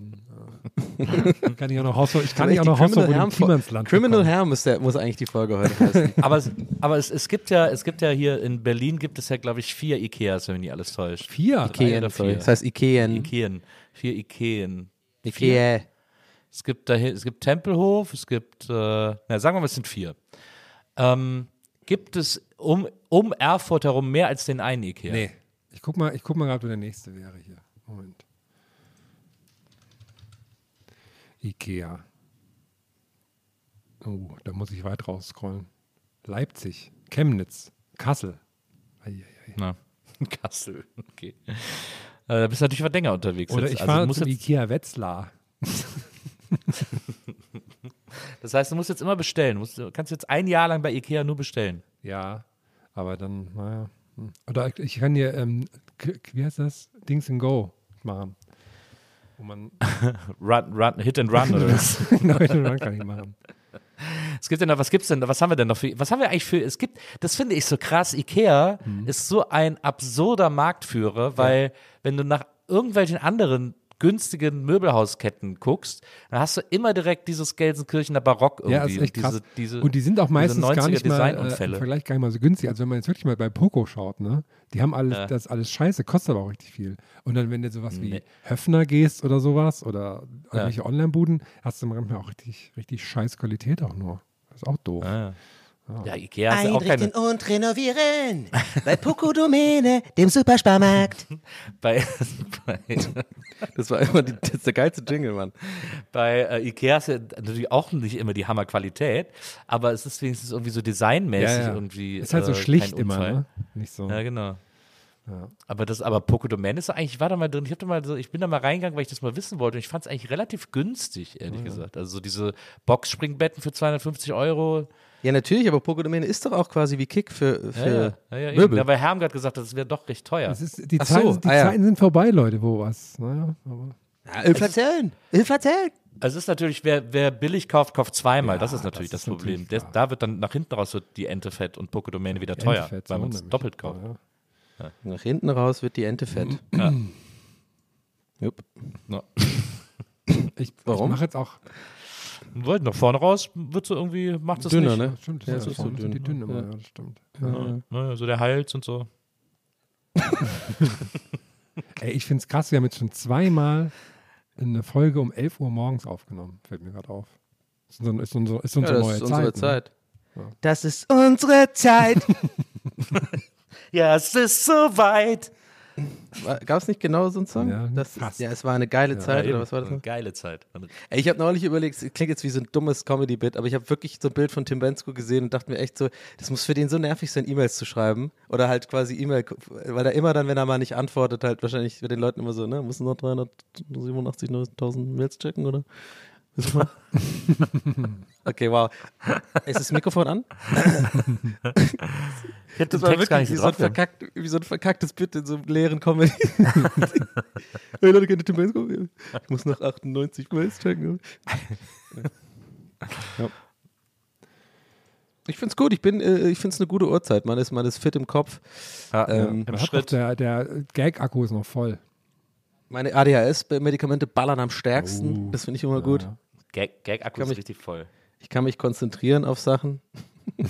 Dann, äh, kann ich auch noch Hausver ich kann ich auch noch Hausverbot Criminal Klimansland Criminal. Harm muss, der, muss eigentlich die Folge heute heißen. Aber, es, aber es, es gibt ja, es gibt ja hier in Berlin gibt es ja, glaube ich, vier Ikeas, wenn mich nicht alles täuscht. Vier? Ikeen, vier. Das heißt Ikeen. Ikeen. Vier Ikeen. Ikea. Es gibt dahin, es gibt Tempelhof, es gibt, äh, na, sagen wir mal, es sind vier. Ähm, gibt es um, um Erfurt herum mehr als den einen Ikea? Nee. Ich guck mal, ich guck mal gerade, wo der nächste wäre hier. Moment. Ikea. Oh, da muss ich weit rausscrollen. Leipzig, Chemnitz, Kassel. Eieiei. Na, Kassel, okay. Äh, da bist du natürlich was länger unterwegs. Oder jetzt. ich Also fahre musst zum Ikea Wetzlar. Das heißt, du musst jetzt immer bestellen. Du musst, du kannst jetzt ein Jahr lang bei Ikea nur bestellen. Ja, aber dann, naja. hm. Oder ich kann hier, ähm, wie heißt das? Dings and Go machen. Wo man, Run, run, hit and run oder was? nein, nein, kann ich machen. Es gibt denn noch, was gibt's denn, was haben wir denn noch für, was haben wir eigentlich für, es gibt, das finde ich so krass, Ikea ist so ein absurder Marktführer, weil wenn du nach irgendwelchen anderen günstigen Möbelhausketten guckst, dann hast du immer direkt dieses Gelsenkirchener Barock irgendwie. Ja, ist echt und krass. Diese, diese, und die sind auch meistens gar 90er nicht mal äh, im. Vergleich gar nicht mal so günstig. Also wenn man jetzt wirklich mal bei Poco schaut, ne, die haben alles, Ja. das alles scheiße, kostet aber auch richtig viel. Und dann, wenn du sowas wie Nee. Höfner gehst oder sowas oder irgendwelche Online-Buden, hast du manchmal auch richtig, richtig scheiß Qualität auch nur. Das ist auch doof. Ah. Ja, Ikea ist ja auch keine, und renovieren. Bei Poco Domäne, dem Supersparmarkt. bei, bei, Das war immer die, das ist der geilste Jingle, Mann. bei äh, Ikea ist ja natürlich auch nicht immer die Hammerqualität, aber es ist wenigstens irgendwie so designmäßig irgendwie. Ist halt so äh, schlicht immer, ne? Nicht so. Ja, genau. Aber das, aber Poco Domain ist eigentlich, ich war da mal drin, ich, da mal so, ich bin da mal reingegangen, weil ich das mal wissen wollte und ich fand es eigentlich relativ günstig, ehrlich gesagt. Also so diese Boxspringbetten für 250 Euro. Ja, natürlich, aber Pokédomäne ist doch auch quasi wie Kick für, Ja, für ja, ja, ja. Möbel. Ja, weil Hermgard gesagt hat, das wäre doch recht teuer. Das ist, die Ach so, Zeiten, die ah ja. Zeiten sind vorbei, Leute, wo was. Naja, aber Ja, Inflation. Inflation. Also es ist natürlich, wer, wer billig kauft, kauft zweimal. Ja, das ist natürlich das das, ist Problem. natürlich da wird dann nach hinten raus wird die Ente fett und Poco Domain wieder teuer, Endeffekt, weil man es doppelt kauft. Ja, ja. Nach hinten raus wird die Ente fett. Ja. Jupp. Ja. Ich, Warum? ich mache jetzt auch Und wollten nach vorne raus, wird so irgendwie, macht es Dünner, nicht. ne? Stimmt, das Ja, ist so ja, so die dünn, dünne ja. ja. ja, das stimmt. Ja, ne, so der Hals und so. Ey, ich finde es krass, wir haben jetzt schon zweimal eine Folge um 11 Uhr morgens aufgenommen, fällt mir gerade auf. Ist, unser, ist, unser, ist Ja, unsere das neue ist unsere Zeit. Zeit. Das ist unsere Zeit. Ja, es ist soweit. Gab es nicht genau so einen Song? Ja, das fast. ja, es war eine geile Zeit, eben. oder was war das? Eine geile Zeit. Ey, ich habe neulich überlegt, es klingt jetzt wie so ein dummes Comedy-Bit, aber ich habe wirklich so ein Bild von Tim Bensko gesehen und dachte mir echt so, das muss für den so nervig sein, E-Mails zu schreiben. Oder halt quasi E-Mail, weil er immer dann, wenn er mal nicht antwortet, halt wahrscheinlich bei den Leuten immer so, ne, müssen noch 387.000 Mails checken, oder? Okay, wow. Ist das Mikrofon an? Ich hätte Das war Text gar wirklich nicht wie so ein verkackt, wie so ein verkacktes Bit in so einem leeren Comedy. hey Leute, kennt ihr Bensko? Ich muss noch 98 Mails checken. ja. Ich find's gut, ich bin, äh, ich find's eine gute Uhrzeit. Man ist, man ist fit im Kopf. Ja, Ähm, Im Schritt. der, der Gag-Akku ist noch voll. Meine ADHS-Medikamente ballern am stärksten. Oh. das finde ich immer gut. Ja. Gag, Gag-Akku Kann ist mich- richtig voll. Ich kann mich konzentrieren auf Sachen.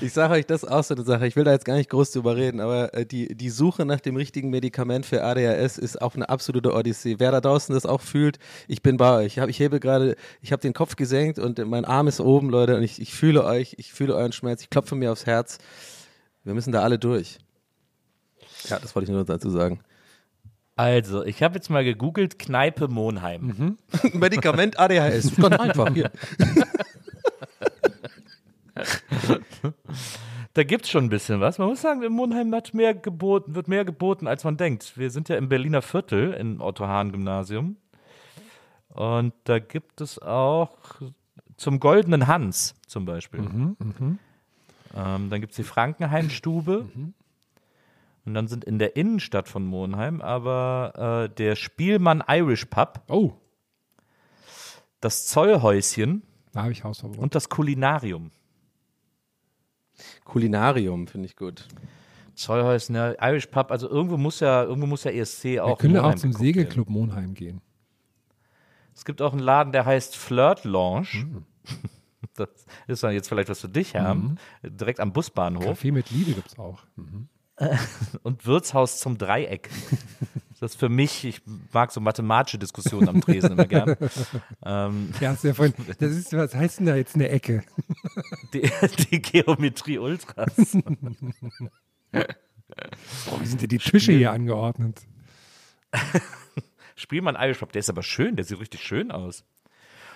ich sage euch, das auch so eine Sache. Ich will da jetzt gar nicht groß drüber reden, aber äh, die, die Suche nach dem richtigen Medikament für ADHS ist auch eine absolute Odyssee. Wer da draußen das auch fühlt, ich bin bei euch. Ich, hab, ich hebe gerade, ich habe den Kopf gesenkt und mein Arm ist oben, Leute, und ich, ich fühle euch, ich fühle euren Schmerz, ich klopfe mir aufs Herz. Wir müssen da alle durch. Ja, das wollte ich nur dazu sagen. Also, ich habe jetzt mal gegoogelt, Kneipe Monheim. Medikament ADHS, ganz einfach. Hier. Da gibt es schon ein bisschen was. Man muss sagen, in Monheim hat mehr geboten, wird mehr geboten, als man denkt. Wir sind ja im Berliner Viertel im Otto-Hahn-Gymnasium. Und da gibt es auch zum Goldenen Hans zum Beispiel. Ähm, dann gibt es die Frankenheimstube. Und dann sind in der Innenstadt von Monheim aber äh, der Spielmann Irish Pub, Oh, das Zollhäuschen da habe ich Hausverbot. und das Kulinarium. Kulinarium finde ich gut. Zollhaus, ne, Irish Pub, also irgendwo muss ja, irgendwo muss ja ESC Wir auch. können ja auch Monheim zum geguckt werden. Segelclub Monheim gehen. Es gibt auch einen Laden, der heißt Flirt Lounge. Mhm. Das ist dann jetzt vielleicht was für dich, Herm. Direkt am Busbahnhof. Kaffee mit Liebe gibt es auch. Mhm. Und Wirtshaus zum Dreieck. Das ist für mich, ich mag so mathematische Diskussionen am Tresen immer gern. Ähm, Ja, hast du ja vorhin, das ist, was heißt denn da jetzt eine Ecke? die, die Geometrie Ultras. Wie sind denn die Tische hier angeordnet? Spielmann Irish Pub, der ist aber schön, der sieht richtig schön aus.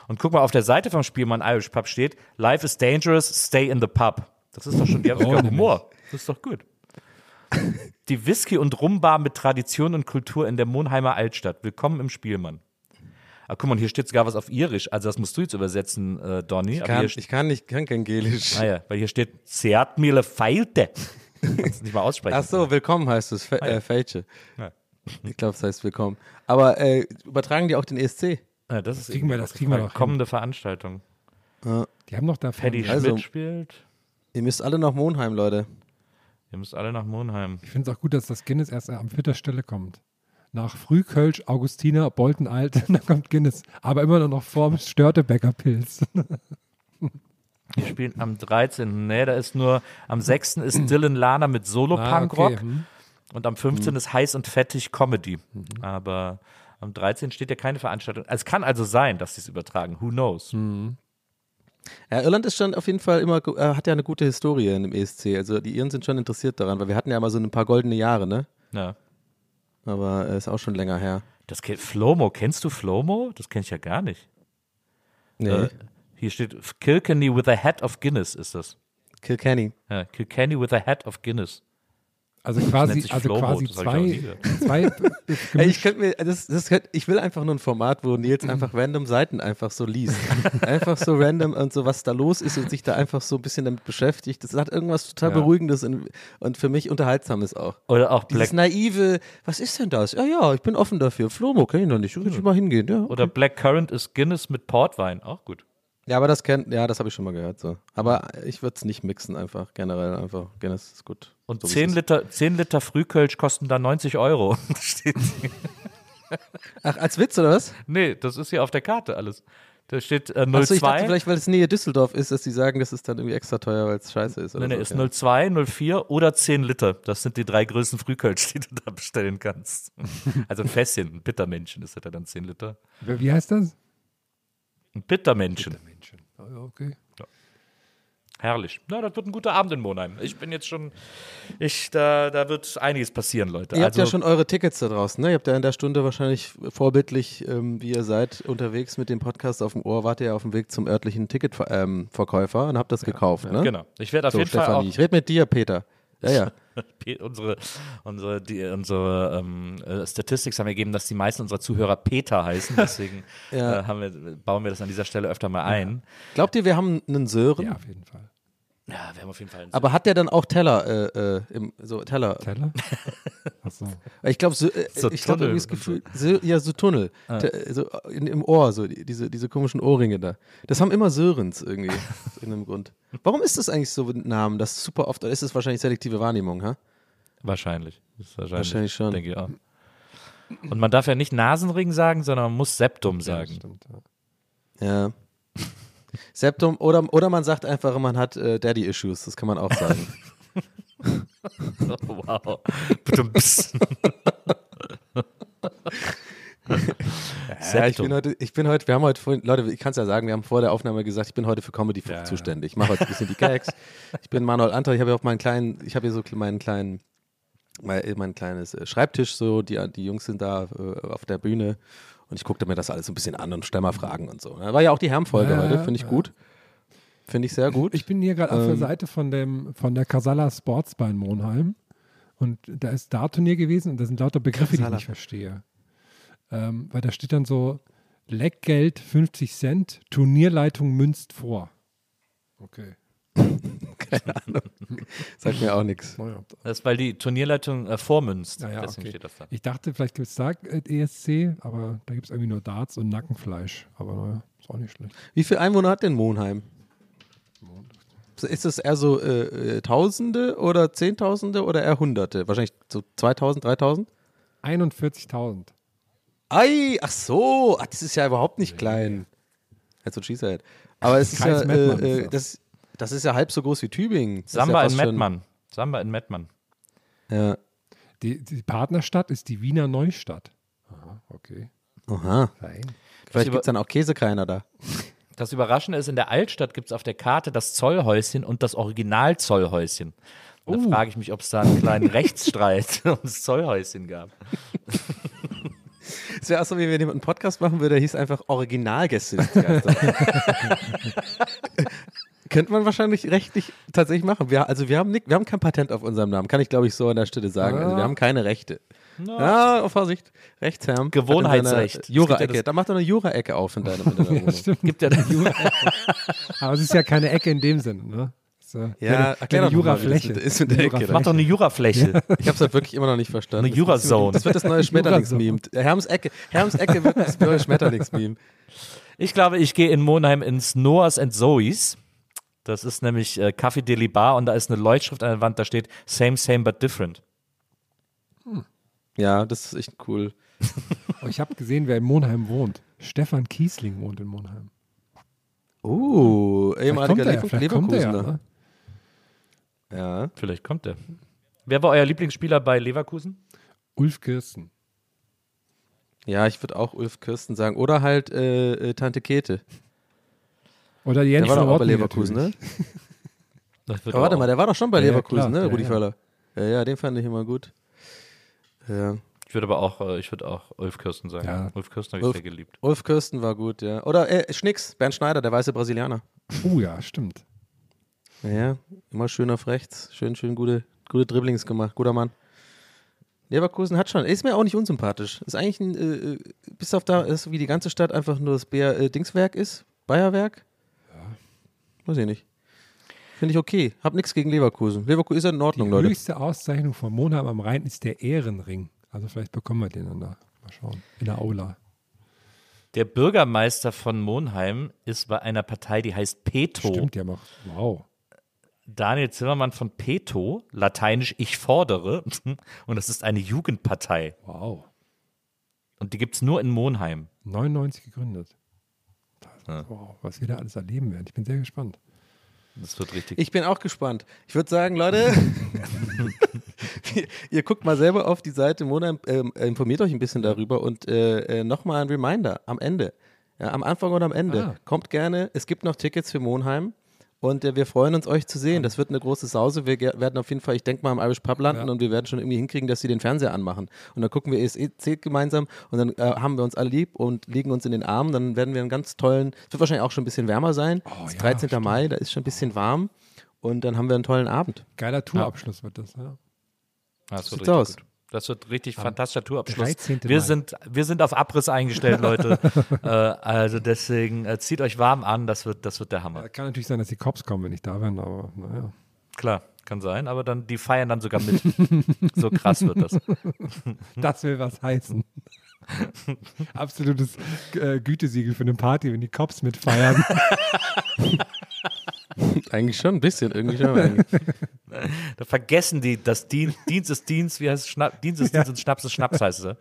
Und guck mal, auf der Seite vom Spielmann Irish Pub steht, Life is dangerous, stay in the pub. Das ist doch schon, die haben Oh. Humor. Das ist doch gut. Die Whisky- und Rumbar mit Tradition und Kultur in der Monheimer Altstadt. Willkommen im Spielmann. Ah, guck mal, hier steht sogar was auf Irisch. Also das musst du jetzt übersetzen, äh, Donny. Ich kann, ich kann nicht, kann kein Gelisch. ah ja, weil hier steht Zertmile Feilte. Kannst du nicht mal aussprechen. Ach so, willkommen heißt es, Fe Ah, ja. äh, Felche. Ja. Ich glaube, es heißt willkommen. Aber äh, übertragen die auch den ESC? Ja, das ist kriegen wir- das kriegen wir eine doch hin. kommende Veranstaltung. Die haben noch da Paddy vorne- Also- Schmidt spielt. Ihr müsst alle nach Monheim, Leute. Ihr müsst alle nach Monheim. Ich finde es auch gut, dass das Guinness erst an vierter Stelle kommt. Nach Frühkölsch, Augustiner, Bolten Alt, dann kommt Guinness. Aber immer noch vorm Störtebecker Pilz. Wir spielen am 13. Nee, da ist nur, am 6. ist Dylan Lana mit Ah, Solo-Punk-Rock okay. Hm. und am 15. ist Heiß und Fettig Comedy. Aber am 13. steht ja keine Veranstaltung. Es kann also sein, dass sie es übertragen. Who knows? Hm. Ja, Irland ist schon auf jeden Fall immer, äh, hat ja eine gute Historie in dem ESC. Also die Iren sind schon interessiert daran, weil wir hatten ja mal so ein paar goldene Jahre, ne? Ja. Aber äh, ist auch schon länger her. Das kennt, Flomo, kennst du Flomo? Das kenne ich ja gar nicht. Nee. Äh, hier steht Kilkenny with a Head of Guinness ist das. Kilkenny. Ja, Kilkenny with a Head of Guinness. Also quasi, also quasi zwei, zwei Ey, ich könnte mir, das, das könnt, ich will einfach nur ein Format, wo Nils einfach random Seiten einfach so liest. einfach so random und so, was da los ist und sich da einfach so ein bisschen damit beschäftigt. Das hat irgendwas total Ja. Beruhigendes und, und für mich Unterhaltsames auch. Oder auch Dieses Black, naive, was ist denn das? Ja, ja, ich bin offen dafür. Flomo, kenn ich noch nicht. Will ich mal hingehen, ja. oder Black Currant ist Guinness mit Portwein. Auch gut. Ja, aber das kennt, ja, das habe ich schon mal gehört. So. Aber ich würde es nicht mixen, einfach generell einfach. Guinness ist gut. Und So wie 10 es ist. Liter, 10 Liter Frühkölsch kosten da 90 Euro. Steht hier. Ach, als Witz oder was? nee, das ist hier auf der Karte alles. Da steht äh, 02. Achso, ich dachte vielleicht, weil es Nähe Düsseldorf ist, dass die sagen, das ist dann irgendwie extra teuer, weil es scheiße ist. Oder nee, nee, so. ist 02, 04 oder 10 Liter. Das sind die drei größten Frühkölsch, die du da bestellen kannst. Also ein Fässchen, ein Bittermännchen ist das ja dann 10 Liter. Wie heißt das? Ein Bittermännchen. Menschen. Okay. Herrlich. Na, das wird ein guter Abend in Monheim. Ich bin jetzt schon, ich, da, da wird einiges passieren, Leute. Ihr habt also, ja schon eure Tickets da draußen, ne? Ihr habt ja in der Stunde wahrscheinlich vorbildlich, ähm, wie ihr seid, unterwegs mit dem Podcast auf dem Ohr, wart ihr ja auf dem Weg zum örtlichen Ticketverkäufer ähm, und habt das gekauft, ne? Genau. Ich werde auf So, jeden Fall Stefanie, auch ich rede mit dir, Peter. Ja, ja. Unsere, unsere, die, unsere ähm, äh, Statistics haben ergeben, dass die meisten unserer Zuhörer Peter heißen. Deswegen Ja. äh, haben wir, bauen wir das an dieser Stelle öfter mal ein. Glaubt ihr, wir haben einen Sören? Ja, auf jeden Fall. Ja, wir haben auf jeden Fall einen Aber hat der dann auch Teller, äh, äh, im, so Teller? Teller? Achso. Ich glaube, so, äh, So ich glaube, das Gefühl, so, ja, so Tunnel, Te- so in, im Ohr, so die, diese, diese komischen Ohrringe da. Das haben immer Sörens irgendwie, aus irgendeinem Grund. Warum ist das eigentlich so mit Namen? Das ist super oft, oder ist es wahrscheinlich selektive Wahrnehmung, ha? Wahrscheinlich. Das ist wahrscheinlich. Wahrscheinlich schon. Denke ich auch. Und man darf ja nicht Nasenring sagen, sondern man muss Septum sagen. Stimmt, ja. Ja. Septum, oder, oder man sagt einfach, man hat äh, Daddy-Issues, das kann man auch sagen. Oh, wow. Ja, ich bin heute, ich bin heute, wir haben heute vorhin, Leute, ich kann es ja sagen, wir haben vor der Aufnahme gesagt, ich bin heute für Comedy zuständig. Ich mache heute ein bisschen die Gags. Ich bin Manuel Anton, ich habe ja auch meinen kleinen, ich habe hier so meinen kleinen, mein, mein kleines äh, Schreibtisch so, die, die Jungs sind da äh, auf der Bühne und ich guckte mir das alles so ein bisschen an und stelle mal Fragen und so. Da war ja auch die Hermfolge Ja, heute, finde ich ja. gut. Finde ich sehr gut. Ich bin hier gerade auf der Ähm. Seite von, dem, von der Casala Sportsbar in Monheim. Und da ist Dartturnier gewesen und da sind lauter Begriffe, die ich nicht verstehe. Ähm, weil da steht dann so: Leckgeld 50 Cent, Turnierleitung münzt vor. Okay. Sagt mir auch nichts. Das ist, weil die Turnierleitung äh, vormünzt. Ja, ja, Deswegen okay. steht das da. Ich dachte, vielleicht gibt es da äh, ESC, aber da gibt es irgendwie nur Darts und Nackenfleisch. Aber naja, ist auch nicht schlecht. Wie viele Einwohner hat denn Monheim? Ist es eher so äh, äh, Tausende oder Zehntausende oder eher Hunderte? Wahrscheinlich so 2000, 3000? 41.000. Ei, ach so, ach, das ist ja überhaupt nicht klein. That's what she said. Aber es ist ja, äh, äh, das. Das, ist ja halb so groß wie Tübingen. Das Samba ja in Mettmann. Samba in Mettmann. Ja. Die, die Partnerstadt ist die Wiener Neustadt. Aha, okay. Aha. Fein. Vielleicht gibt es dann auch Käsekreiner da. Das Überraschende ist, in der Altstadt gibt es auf der Karte das Zollhäuschen und das Original-Zollhäuschen. Und Da frage ich mich, ob es da einen kleinen Rechtsstreit ums Zollhäuschen gab. Es wäre auch so, wie wenn jemand einen Podcast machen würde, der hieß einfach Originalgäste. Könnte man wahrscheinlich rechtlich tatsächlich machen. Wir, also wir haben, nicht, wir haben kein Patent auf unserem Namen, kann ich glaube ich so an der Stelle sagen. Also wir haben keine Rechte. Ja, auf Vorsicht. Rechtsherrn. Gewohnheitsrecht. Gibt ja Jura-Ecke. Da macht er eine Jura-Ecke auf in deiner, in deiner Wohnung. Gibt ja Aber es ist ja keine Ecke in dem Sinne, ne? So, Ja, erklär doch eine Jurafläche. ist mit der Eine Ecke, Jurafläche. Mach doch eine Jurafläche. Ich habe es halt wirklich immer noch nicht verstanden. Eine Jura-Zone. Das wird das neue Schmetterlingsmeme. Herms Ecke, Herms Ecke wird das neue Schmetterlingsmeme. Ich glaube, ich gehe in Monheim ins Noahs and Zoe's. Das ist nämlich äh, Café Deli Bar und da ist eine Leuchtschrift an der Wand, da steht Same, same, but different. Ja, das ist echt cool. Oh, ich habe gesehen, wer in Monheim wohnt. Stefan Kiesling wohnt in Monheim. Vielleicht ehemaliger er, Lever vielleicht kommt er ja, Leverkusener. ne? Ja. Vielleicht kommt der. Wer war euer Lieblingsspieler bei Leverkusen? Ulf Kirsten. Ja, ich würde auch Ulf Kirsten sagen. Oder halt äh, äh, Tante Kete. Oder Jens Der war doch auch bei Leverkusen, ne? natürlich. Wird Aber warte mal, der war doch schon bei Ja, Leverkusen, klar. ne? Ja, Rudi ja. Völler. Ja, ja, den fand ich immer gut. Ja. Ich würde aber auch, äh, ich würde auch Ulf Kirsten sagen. Ja. Ulf Kirsten habe ich sehr geliebt. Ulf Kirsten war gut, ja. Oder äh, Schnicks, Bernd Schneider, der weiße Brasilianer. Oh ja, stimmt. Ja, ja, immer schön auf rechts. Schön, schön gute, gute Dribblings gemacht. Guter Mann. Leverkusen hat schon, ist mir auch nicht unsympathisch. Ist eigentlich ein, äh, äh, bis auf da, ist wie die ganze Stadt einfach nur das Bär, äh, Dingswerk ist. Bayerwerk. Weiß ich nicht. Finde ich okay. Hab nichts gegen Leverkusen. Leverkusen ist ja in Die Ordnung, Leute. höchste Auszeichnung von Monheim am Rhein ist der Ehrenring. Also vielleicht bekommen wir den dann da. Mal schauen. In der Aula. Der Bürgermeister von Monheim ist bei einer Partei, die heißt Peto. Stimmt ja noch. Wow. Daniel Zimmermann von Peto, lateinisch Ich fordere. Und das ist eine Jugendpartei. Wow. Und die gibt es nur in Monheim. 99 gegründet. Ja. Wow, was wir da alles erleben werden. Ich bin sehr gespannt. Das wird richtig. Ich bin auch gespannt. Ich würde sagen, Leute, ihr, ihr guckt mal selber auf die Seite Monheim, ähm, informiert euch ein bisschen darüber und äh, äh, nochmal ein Reminder am Ende. Ja, am Anfang und am Ende. Ah. Kommt gerne. Es gibt noch Tickets für Monheim. Und äh, wir freuen uns, euch zu sehen. Das wird eine große Sause. Wir werden auf jeden Fall, ich denke mal, im Irish Pub landen Ja. und wir werden schon irgendwie hinkriegen, dass sie den Fernseher anmachen. Und dann gucken wir ESC gemeinsam und dann äh, haben wir uns alle lieb und liegen uns in den Armen. Dann werden wir einen ganz tollen, es wird wahrscheinlich auch schon ein bisschen wärmer sein. Oh, es ist ja, 13. stimmt. Mai, da ist schon ein bisschen warm. Und dann haben wir einen tollen Abend. Geiler Tourabschluss wird das. Ja. Das richtig aus. gut. Das wird richtig fantastischer Tourabschluss. 13. Wir Mai. sind, wir sind auf Abriss eingestellt, Leute. äh, also deswegen äh, zieht euch warm an, das wird, das wird der Hammer. Ja, Kann natürlich sein, dass die Cops kommen, wenn ich da bin, aber naja. Klar, kann sein, aber dann die feiern dann sogar mit. so krass wird das. Das will was heißen. Absolutes äh, Gütesiegel für eine Party, wenn die Cops mitfeiern. Eigentlich schon ein bisschen, irgendwie schon. eigentlich. Da vergessen die, dass Dien, Dienst ist Dienst, wie heißt es? Schnapp, Dienst ist Dienst und Schnaps ist Schnaps heißt es. ja.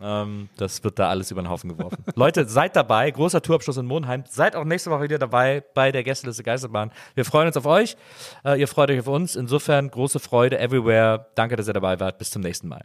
Ähm, das wird da alles über den Haufen geworfen. Leute, seid dabei. Großer Tourabschluss in Monheim. Seid auch nächste Woche wieder dabei bei der Gästeliste Geisterbahn. Wir freuen uns auf euch. Äh, ihr freut euch auf uns. Insofern große Freude everywhere. Danke, dass ihr dabei wart. Bis zum nächsten Mal.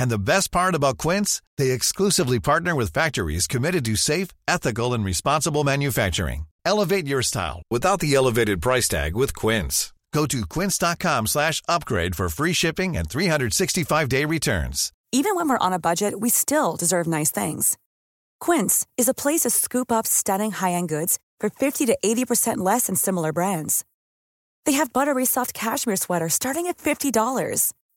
And the best part about Quince, they exclusively partner with factories committed to safe, ethical, and responsible manufacturing. Elevate your style without the elevated price tag with Quince. Go to quince.com slash upgrade for free shipping and 365-day returns. Even when we're on a budget, we still deserve nice things. Quince is a place to scoop up stunning high end goods for 50 to 80% less than similar brands. They have buttery soft cashmere sweaters starting at $50,